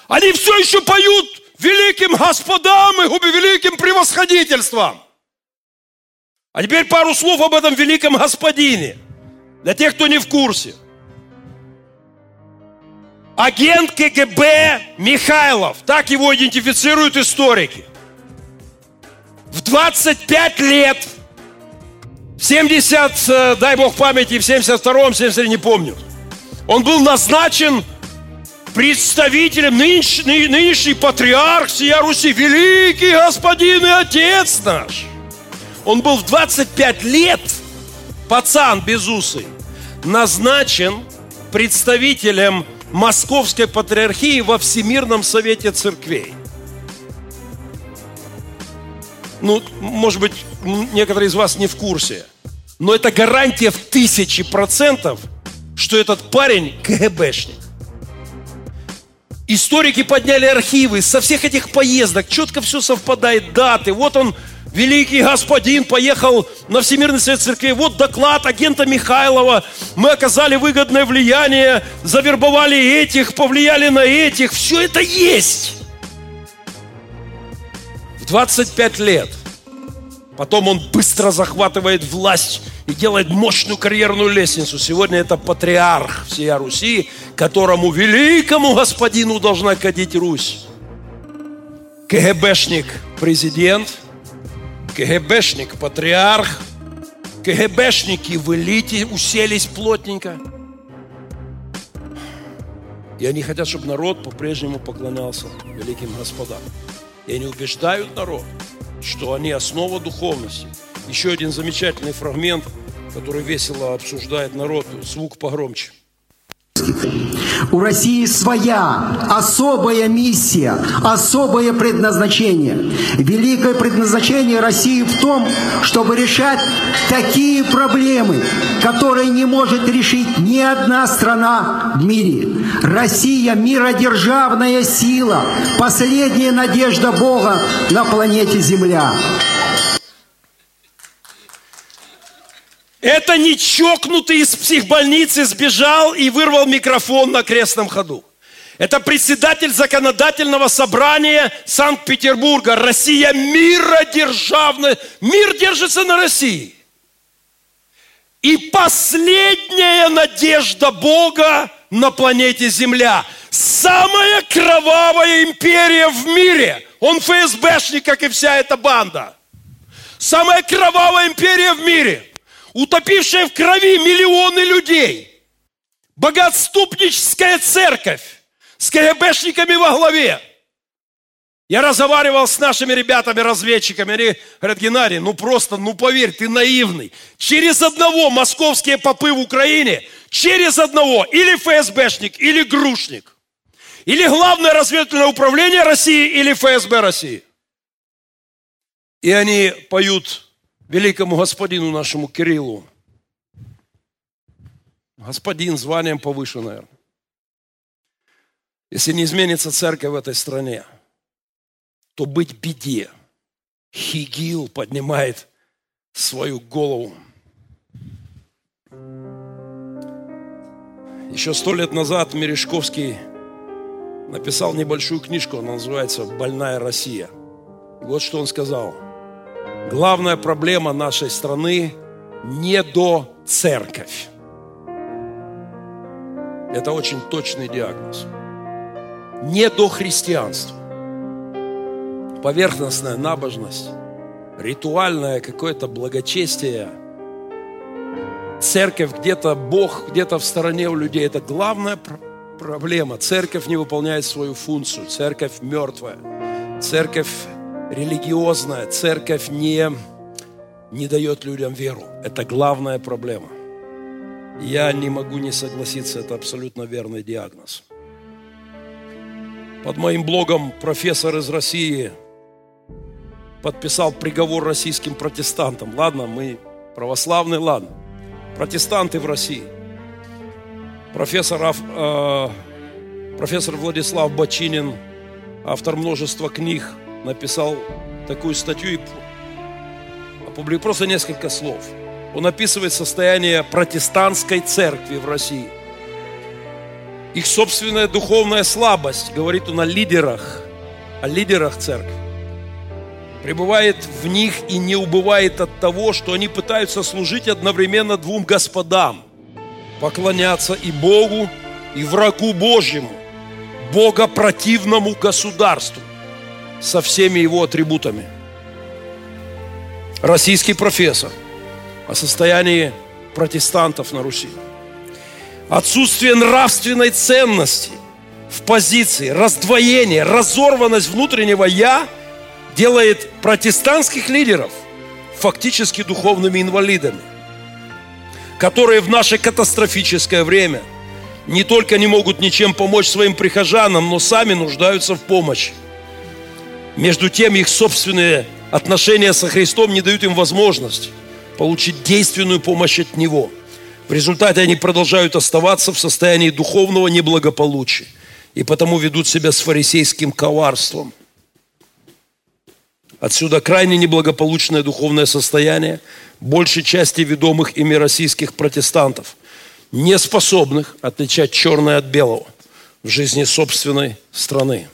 Они все еще поют великим господам и великим превосходительством. А теперь пару слов об этом великом господине. Для тех, кто не в курсе. Агент КГБ Михайлов, так его идентифицируют историки. В 25 лет, в 70, э, дай бог памяти, в 72-м, 73 не помню, он был назначен представителем, нынешний, нынешний патриарх всея Руси, великий господин и отец наш. Он был в 25 лет, пацан безусый, назначен представителем Московской Патриархии во Всемирном Совете Церквей. Ну, может быть, некоторые из вас не в курсе, но это гарантия в тысячи процентов, что этот парень КГБшник. Историки подняли архивы со всех этих поездок, четко все совпадает, даты. Вот он, великий господин, поехал на Всемирный Совет Церкви. Вот доклад агента Михайлова. Мы оказали выгодное влияние, завербовали этих, повлияли на этих. Все это есть. В 25 лет. Потом он быстро захватывает власть и делает мощную карьерную лестницу. Сегодня это патриарх всея Руси, которому великому господину должна кадить Русь. КГБшник президент, КГБшник патриарх, КГБшники в элите уселись плотненько. И они хотят, чтобы народ по-прежнему поклонялся великим господам. И они убеждают народ, что они основа духовности. Еще один замечательный фрагмент – который весело обсуждает народ, звук погромче. У России своя особая миссия, особое предназначение. Великое предназначение России в том, чтобы решать такие проблемы, которые не может решить ни одна страна в мире. Россия – миродержавная сила, последняя надежда Бога на планете Земля. Это не чокнутый из психбольницы сбежал и вырвал микрофон на крестном ходу. Это председатель законодательного собрания Санкт-Петербурга. Россия миродержавная. Мир держится на России. И последняя надежда Бога на планете Земля. Самая кровавая империя в мире. Он ФСБшник, как и вся эта банда. Самая кровавая империя в мире – утопившая в крови миллионы людей, богатступническая церковь с КГБшниками во главе. Я разговаривал с нашими ребятами-разведчиками, они говорят, Геннадий, ну просто, ну поверь, ты наивный. Через одного московские попы в Украине, через одного или ФСБшник, или грушник. Или главное разведывательное управление России, или ФСБ России. И они поют великому господину нашему Кириллу. Господин званием повыше, наверное. Если не изменится церковь в этой стране, то быть беде. Хигил поднимает свою голову. Еще сто лет назад Мережковский написал небольшую книжку, она называется «Больная Россия». Вот что он сказал – Главная проблема нашей страны не до церковь. Это очень точный диагноз. Не до христианства. Поверхностная набожность, ритуальное какое-то благочестие, церковь где-то, Бог где-то в стороне у людей. Это главная проблема. Церковь не выполняет свою функцию. Церковь мертвая. Церковь религиозная церковь не, не дает людям веру. Это главная проблема. Я не могу не согласиться, это абсолютно верный диагноз. Под моим блогом профессор из России подписал приговор российским протестантам. Ладно, мы православные, ладно. Протестанты в России. Профессор, э, профессор Владислав Бочинин, автор множества книг написал такую статью и опубликовал просто несколько слов. Он описывает состояние протестантской церкви в России. Их собственная духовная слабость, говорит он о лидерах, о лидерах церкви. пребывает в них и не убывает от того, что они пытаются служить одновременно двум господам, поклоняться и Богу, и врагу Божьему, богопротивному государству со всеми его атрибутами. Российский профессор о состоянии протестантов на Руси. Отсутствие нравственной ценности в позиции, раздвоение, разорванность внутреннего «я» делает протестантских лидеров фактически духовными инвалидами, которые в наше катастрофическое время не только не могут ничем помочь своим прихожанам, но сами нуждаются в помощи. Между тем, их собственные отношения со Христом не дают им возможность получить действенную помощь от Него. В результате они продолжают оставаться в состоянии духовного неблагополучия и потому ведут себя с фарисейским коварством. Отсюда крайне неблагополучное духовное состояние большей части ведомых ими российских протестантов, не способных отличать черное от белого в жизни собственной страны.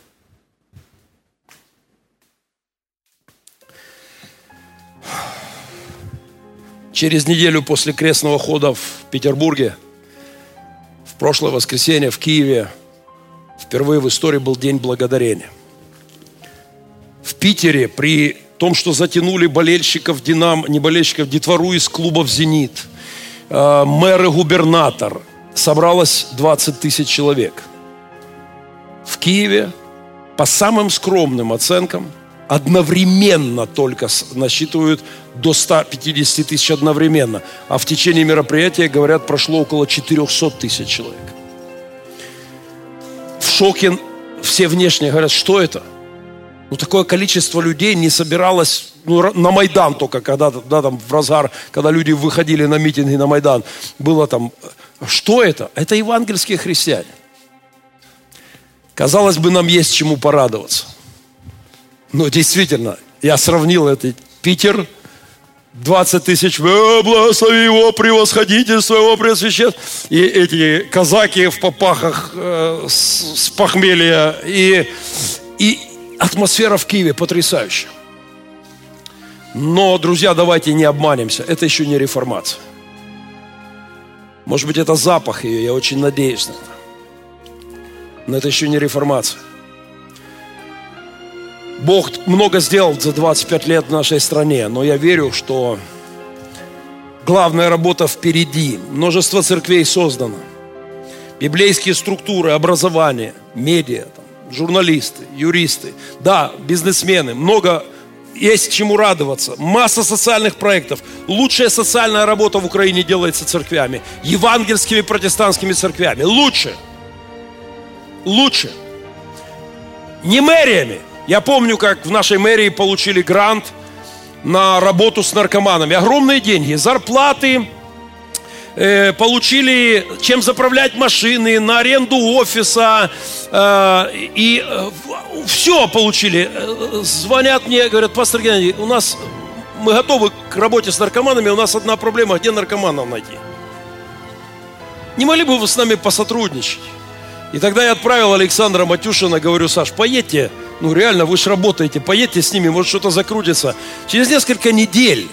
Через неделю после крестного хода в Петербурге, в прошлое воскресенье в Киеве, впервые в истории был День Благодарения. В Питере при том, что затянули болельщиков Динам, не болельщиков, детвору из клубов «Зенит», э, мэр и губернатор, собралось 20 тысяч человек. В Киеве, по самым скромным оценкам, одновременно только насчитывают до 150 тысяч одновременно. А в течение мероприятия, говорят, прошло около 400 тысяч человек. В шоке все внешне говорят, что это? Ну, такое количество людей не собиралось ну, на Майдан только, когда да, там в разгар, когда люди выходили на митинги на Майдан, было там, что это? Это евангельские христиане. Казалось бы, нам есть чему порадоваться. Но действительно, я сравнил этот Питер, 20 тысяч, благослови его превосходительство, его пресвященство. И эти казаки в попахах э, с, с похмелья. И, и атмосфера в Киеве потрясающая. Но, друзья, давайте не обманемся. Это еще не реформация. Может быть, это запах ее, я очень надеюсь на это. Но это еще не реформация. Бог много сделал за 25 лет в нашей стране, но я верю, что главная работа впереди. Множество церквей создано. Библейские структуры, образование, медиа, там, журналисты, юристы, да, бизнесмены, много есть чему радоваться. Масса социальных проектов. Лучшая социальная работа в Украине делается церквями. Евангельскими протестантскими церквями. Лучше. Лучше. Не мэриями. Я помню, как в нашей мэрии получили грант на работу с наркоманами. Огромные деньги, зарплаты, э, получили чем заправлять машины, на аренду офиса, э, и э, все получили. Э, звонят мне, говорят, пастор Геннадий, у нас, мы готовы к работе с наркоманами, у нас одна проблема, где наркоманов найти? Не могли бы вы с нами посотрудничать? И тогда я отправил Александра Матюшина, говорю, Саш, поедьте, ну реально, вы же работаете, поедьте с ними, может что-то закрутится. Через несколько недель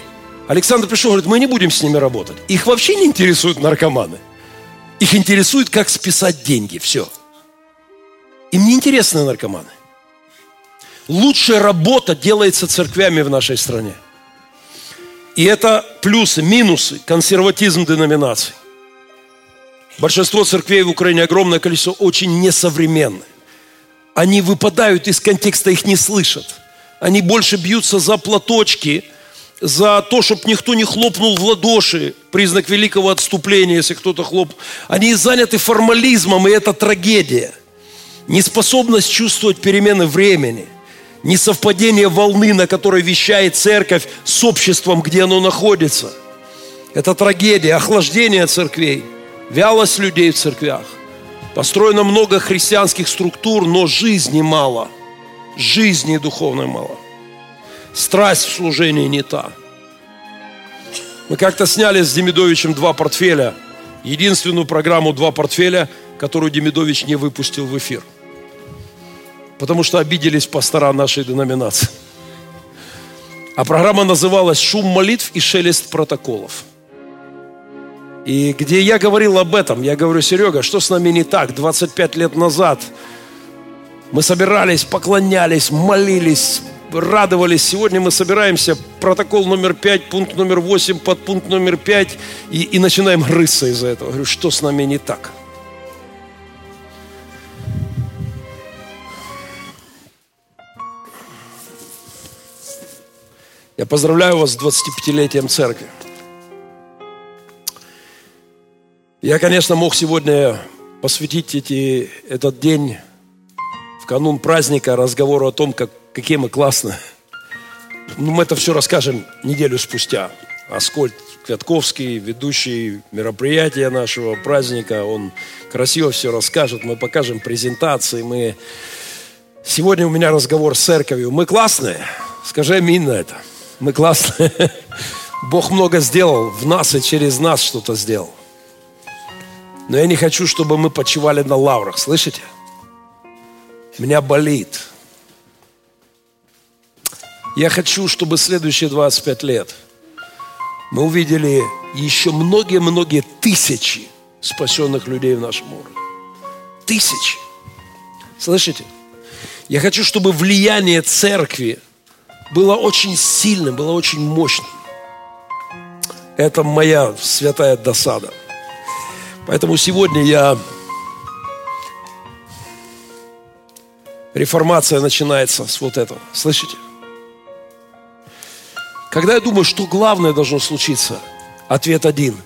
Александр пришел, говорит, мы не будем с ними работать. Их вообще не интересуют наркоманы. Их интересует, как списать деньги, все. Им не интересны наркоманы. Лучшая работа делается церквями в нашей стране. И это плюсы, минусы, консерватизм деноминаций. Большинство церквей в Украине, огромное количество, очень несовременные. Они выпадают из контекста, их не слышат. Они больше бьются за платочки, за то, чтобы никто не хлопнул в ладоши, признак великого отступления, если кто-то хлоп. Они заняты формализмом, и это трагедия. Неспособность чувствовать перемены времени, несовпадение волны, на которой вещает церковь с обществом, где оно находится. Это трагедия, охлаждение церквей – вялость людей в церквях. Построено много христианских структур, но жизни мало. Жизни духовной мало. Страсть в служении не та. Мы как-то сняли с Демидовичем два портфеля. Единственную программу «Два портфеля», которую Демидович не выпустил в эфир. Потому что обиделись пастора нашей деноминации. А программа называлась «Шум молитв и шелест протоколов». И где я говорил об этом, я говорю, Серега, что с нами не так? 25 лет назад мы собирались, поклонялись, молились, радовались. Сегодня мы собираемся, протокол номер 5, пункт номер 8, подпункт номер 5, и, и начинаем грызться из-за этого. Говорю, что с нами не так? Я поздравляю вас с 25-летием церкви. Я, конечно, мог сегодня посвятить эти, этот день в канун праздника разговору о том, как, какие мы классные. Но мы это все расскажем неделю спустя. Аскольд Квятковский, ведущий мероприятия нашего праздника, он красиво все расскажет. Мы покажем презентации. Мы... Сегодня у меня разговор с церковью. Мы классные. Скажи аминь на это. Мы классные. Бог много сделал в нас и через нас что-то сделал. Но я не хочу, чтобы мы почивали на лаврах. Слышите? Меня болит. Я хочу, чтобы следующие 25 лет мы увидели еще многие-многие тысячи спасенных людей в нашем городе. Тысячи. Слышите? Я хочу, чтобы влияние церкви было очень сильным, было очень мощным. Это моя святая досада – Поэтому сегодня я... Реформация начинается с вот этого. Слышите? Когда я думаю, что главное должно случиться, ответ один.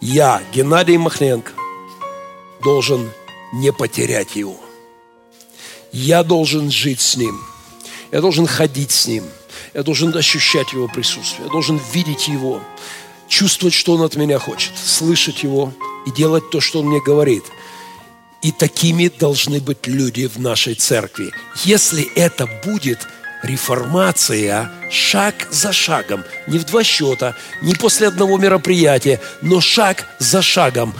Я, Геннадий Махненко, должен не потерять его. Я должен жить с ним. Я должен ходить с ним. Я должен ощущать его присутствие. Я должен видеть его. Чувствовать, что он от меня хочет. Слышать его и делать то, что Он мне говорит. И такими должны быть люди в нашей церкви. Если это будет реформация шаг за шагом, не в два счета, не после одного мероприятия, но шаг за шагом,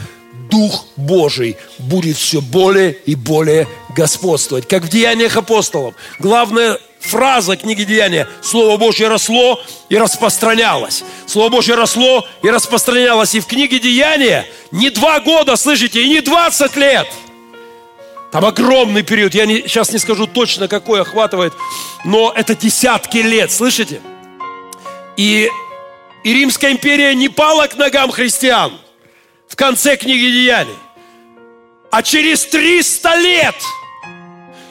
Дух Божий будет все более и более господствовать. Как в Деяниях апостолов. Главное фраза книги Деяния. Слово Божье росло и распространялось. Слово Божье росло и распространялось. И в книге Деяния не два года, слышите, и не 20 лет. Там огромный период. Я не, сейчас не скажу точно, какой охватывает, но это десятки лет, слышите? И, и Римская империя не пала к ногам христиан в конце книги Деяний. А через 300 лет –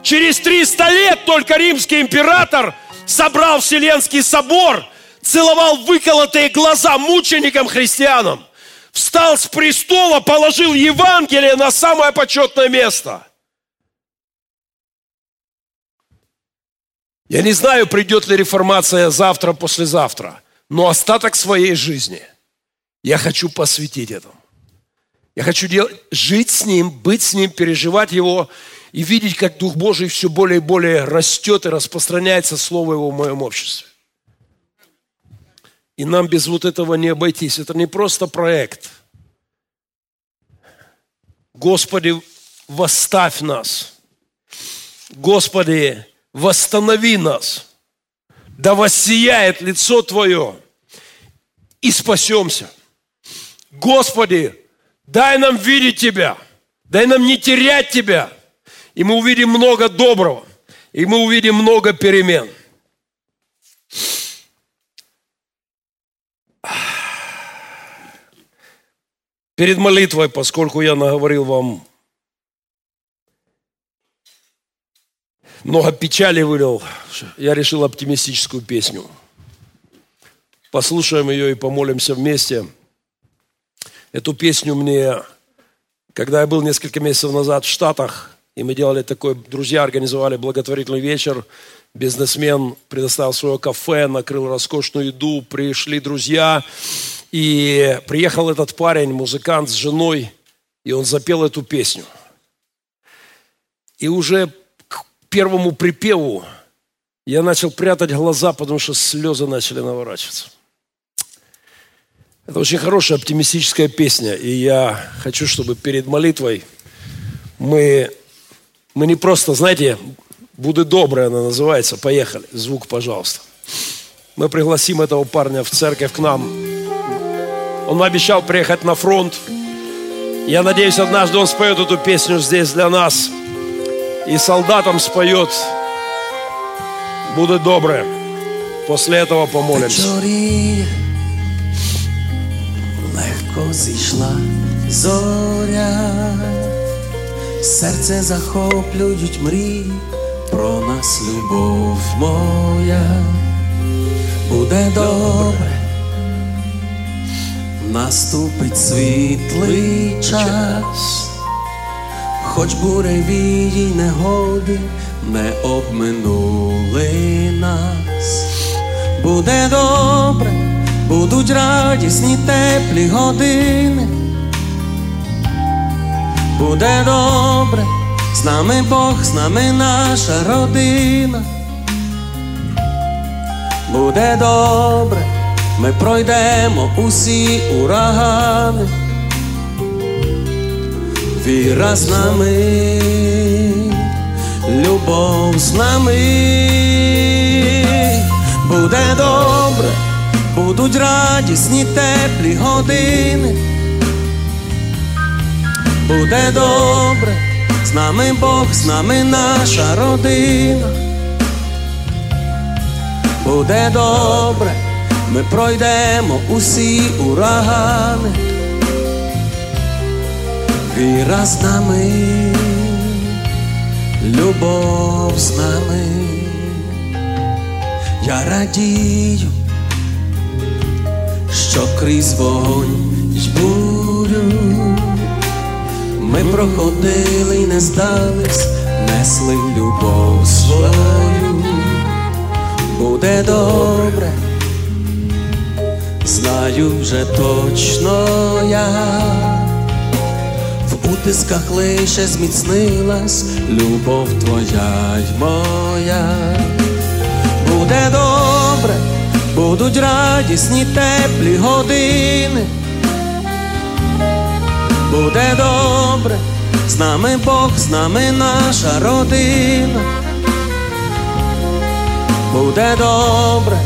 Через 300 лет только римский император собрал Вселенский собор, целовал выколотые глаза мученикам христианам, встал с престола, положил Евангелие на самое почетное место. Я не знаю, придет ли реформация завтра, послезавтра, но остаток своей жизни я хочу посвятить этому. Я хочу делать, жить с Ним, быть с Ним, переживать Его и видеть, как Дух Божий все более и более растет и распространяется Слово Его в моем обществе. И нам без вот этого не обойтись. Это не просто проект. Господи, восставь нас. Господи, восстанови нас. Да воссияет лицо Твое и спасемся. Господи, дай нам видеть Тебя. Дай нам не терять Тебя. И мы увидим много доброго. И мы увидим много перемен. Перед молитвой, поскольку я наговорил вам много печали вылил, я решил оптимистическую песню. Послушаем ее и помолимся вместе. Эту песню мне, когда я был несколько месяцев назад в Штатах, и мы делали такой, друзья организовали благотворительный вечер. Бизнесмен предоставил свое кафе, накрыл роскошную еду, пришли друзья. И приехал этот парень, музыкант с женой, и он запел эту песню. И уже к первому припеву я начал прятать глаза, потому что слезы начали наворачиваться. Это очень хорошая оптимистическая песня, и я хочу, чтобы перед молитвой мы мы не просто, знаете, «Буду добрый» она называется. Поехали. Звук, пожалуйста. Мы пригласим этого парня в церковь к нам. Он обещал приехать на фронт. Я надеюсь, однажды он споет эту песню здесь для нас. И солдатам споет «Будет добре». После этого помолимся. Вечоріє, легко зійшла зоря, Серце захоплюють мрії, про нас любов моя, буде добре, наступить світлий час, хоч буревії негоди не обминули нас. Буде добре, будуть радісні теплі години. Буде добре, з нами Бог, з нами наша родина. Буде добре, ми пройдемо усі урагани. Віра з нами, любов з нами. Буде добре, будуть радісні теплі години. Буде добре, з нами Бог, з нами наша родина. Буде добре, ми пройдемо усі урагани. Віра з нами, любов з нами. Я радію, що крізь вогонь й бурю ми проходили й не здались, несли любов свою, буде добре, знаю вже точно я, в утисках лише зміцнилась любов твоя й моя. Буде добре, будуть радісні теплі години. Буде добре, з нами Бог, з нами наша родина. Буде добре,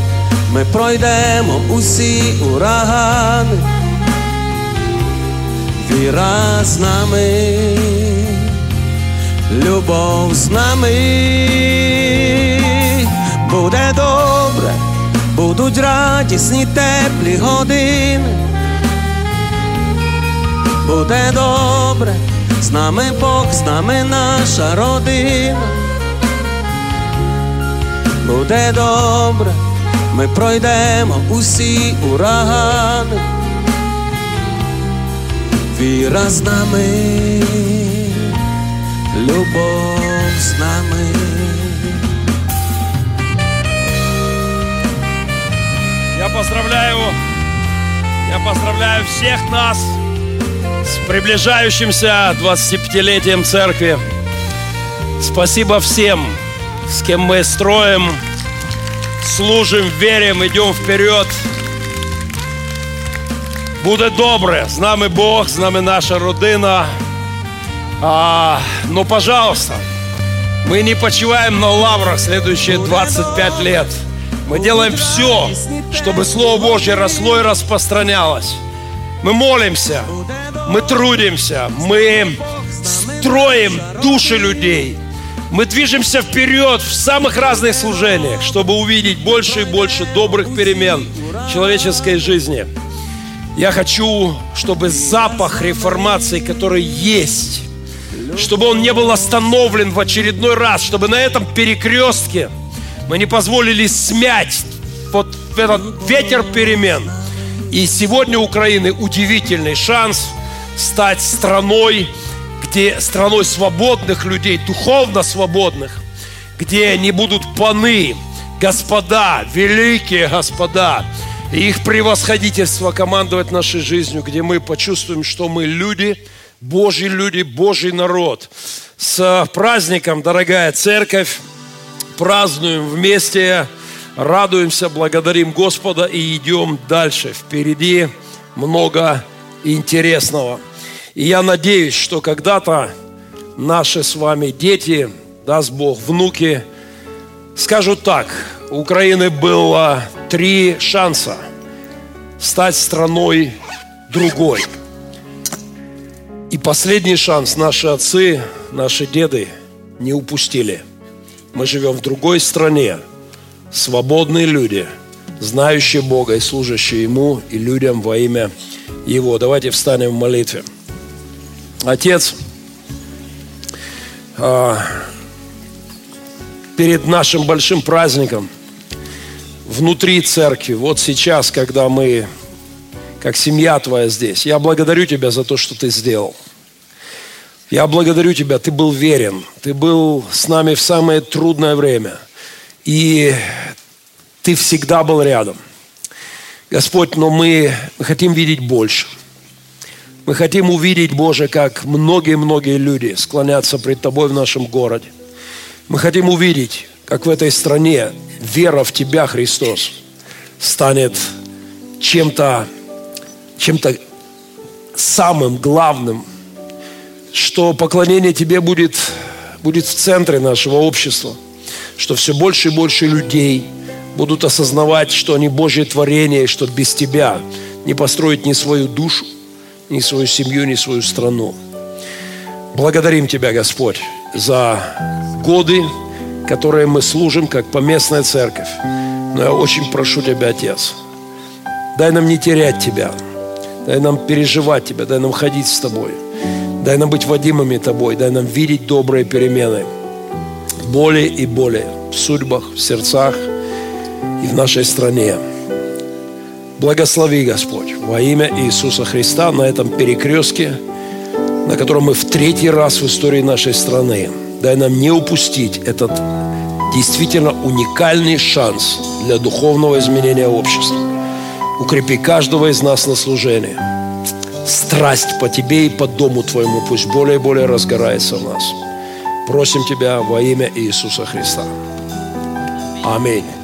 ми пройдемо усі урагани. Віра з нами, любов з нами буде добре, будуть радісні теплі години. Буде добре, з нами Бог, з нами наша родина. Буде добре, ми пройдемо усі урагани. Віра з нами, любов з нами. Я поздравляю, я поздравляю всех нас с приближающимся 25-летием церкви. Спасибо всем, с кем мы строим, служим, верим, идем вперед. Буде добре, з нами Бог, з нами наша родина. А, ну, пожалуйста, мы не почиваем на лаврах следующие 25 лет. Мы делаем все, чтобы Слово Божье росло и распространялось. Мы молимся, мы трудимся, мы строим души людей. Мы движемся вперед в самых разных служениях, чтобы увидеть больше и больше добрых перемен в человеческой жизни. Я хочу, чтобы запах реформации, который есть, чтобы он не был остановлен в очередной раз, чтобы на этом перекрестке мы не позволили смять вот этот ветер перемен. И сегодня Украины удивительный шанс стать страной, где страной свободных людей, духовно свободных, где не будут паны, господа, великие господа, и их превосходительство командовать нашей жизнью, где мы почувствуем, что мы люди, Божьи люди, Божий народ. С праздником, дорогая церковь, празднуем вместе, радуемся, благодарим Господа и идем дальше. Впереди много интересного. И я надеюсь, что когда-то наши с вами дети, даст Бог, внуки, скажут так, у Украины было три шанса стать страной другой. И последний шанс наши отцы, наши деды не упустили. Мы живем в другой стране, свободные люди, знающие Бога и служащие Ему и людям во имя Его. Давайте встанем в молитве. Отец, а, перед нашим большим праздником внутри церкви, вот сейчас, когда мы, как семья твоя здесь, я благодарю Тебя за то, что Ты сделал. Я благодарю Тебя, Ты был верен, Ты был с нами в самое трудное время. И Ты всегда был рядом. Господь, но мы, хотим видеть больше – мы хотим увидеть, Боже, как многие-многие люди склонятся пред Тобой в нашем городе. Мы хотим увидеть, как в этой стране вера в Тебя, Христос, станет чем-то чем-то самым главным, что поклонение Тебе будет, будет в центре нашего общества, что все больше и больше людей будут осознавать, что они Божье творение, и что без Тебя не построить ни свою душу, ни свою семью, ни свою страну. Благодарим Тебя, Господь, за годы, которые мы служим как поместная церковь. Но я очень прошу Тебя, Отец, дай нам не терять Тебя, дай нам переживать Тебя, дай нам ходить с Тобой, дай нам быть водимыми Тобой, дай нам видеть добрые перемены более и более в судьбах, в сердцах и в нашей стране. Благослови, Господь, во имя Иисуса Христа на этом перекрестке, на котором мы в третий раз в истории нашей страны. Дай нам не упустить этот действительно уникальный шанс для духовного изменения общества. Укрепи каждого из нас на служении. Страсть по Тебе и по Дому Твоему пусть более и более разгорается в нас. Просим Тебя во имя Иисуса Христа. Аминь.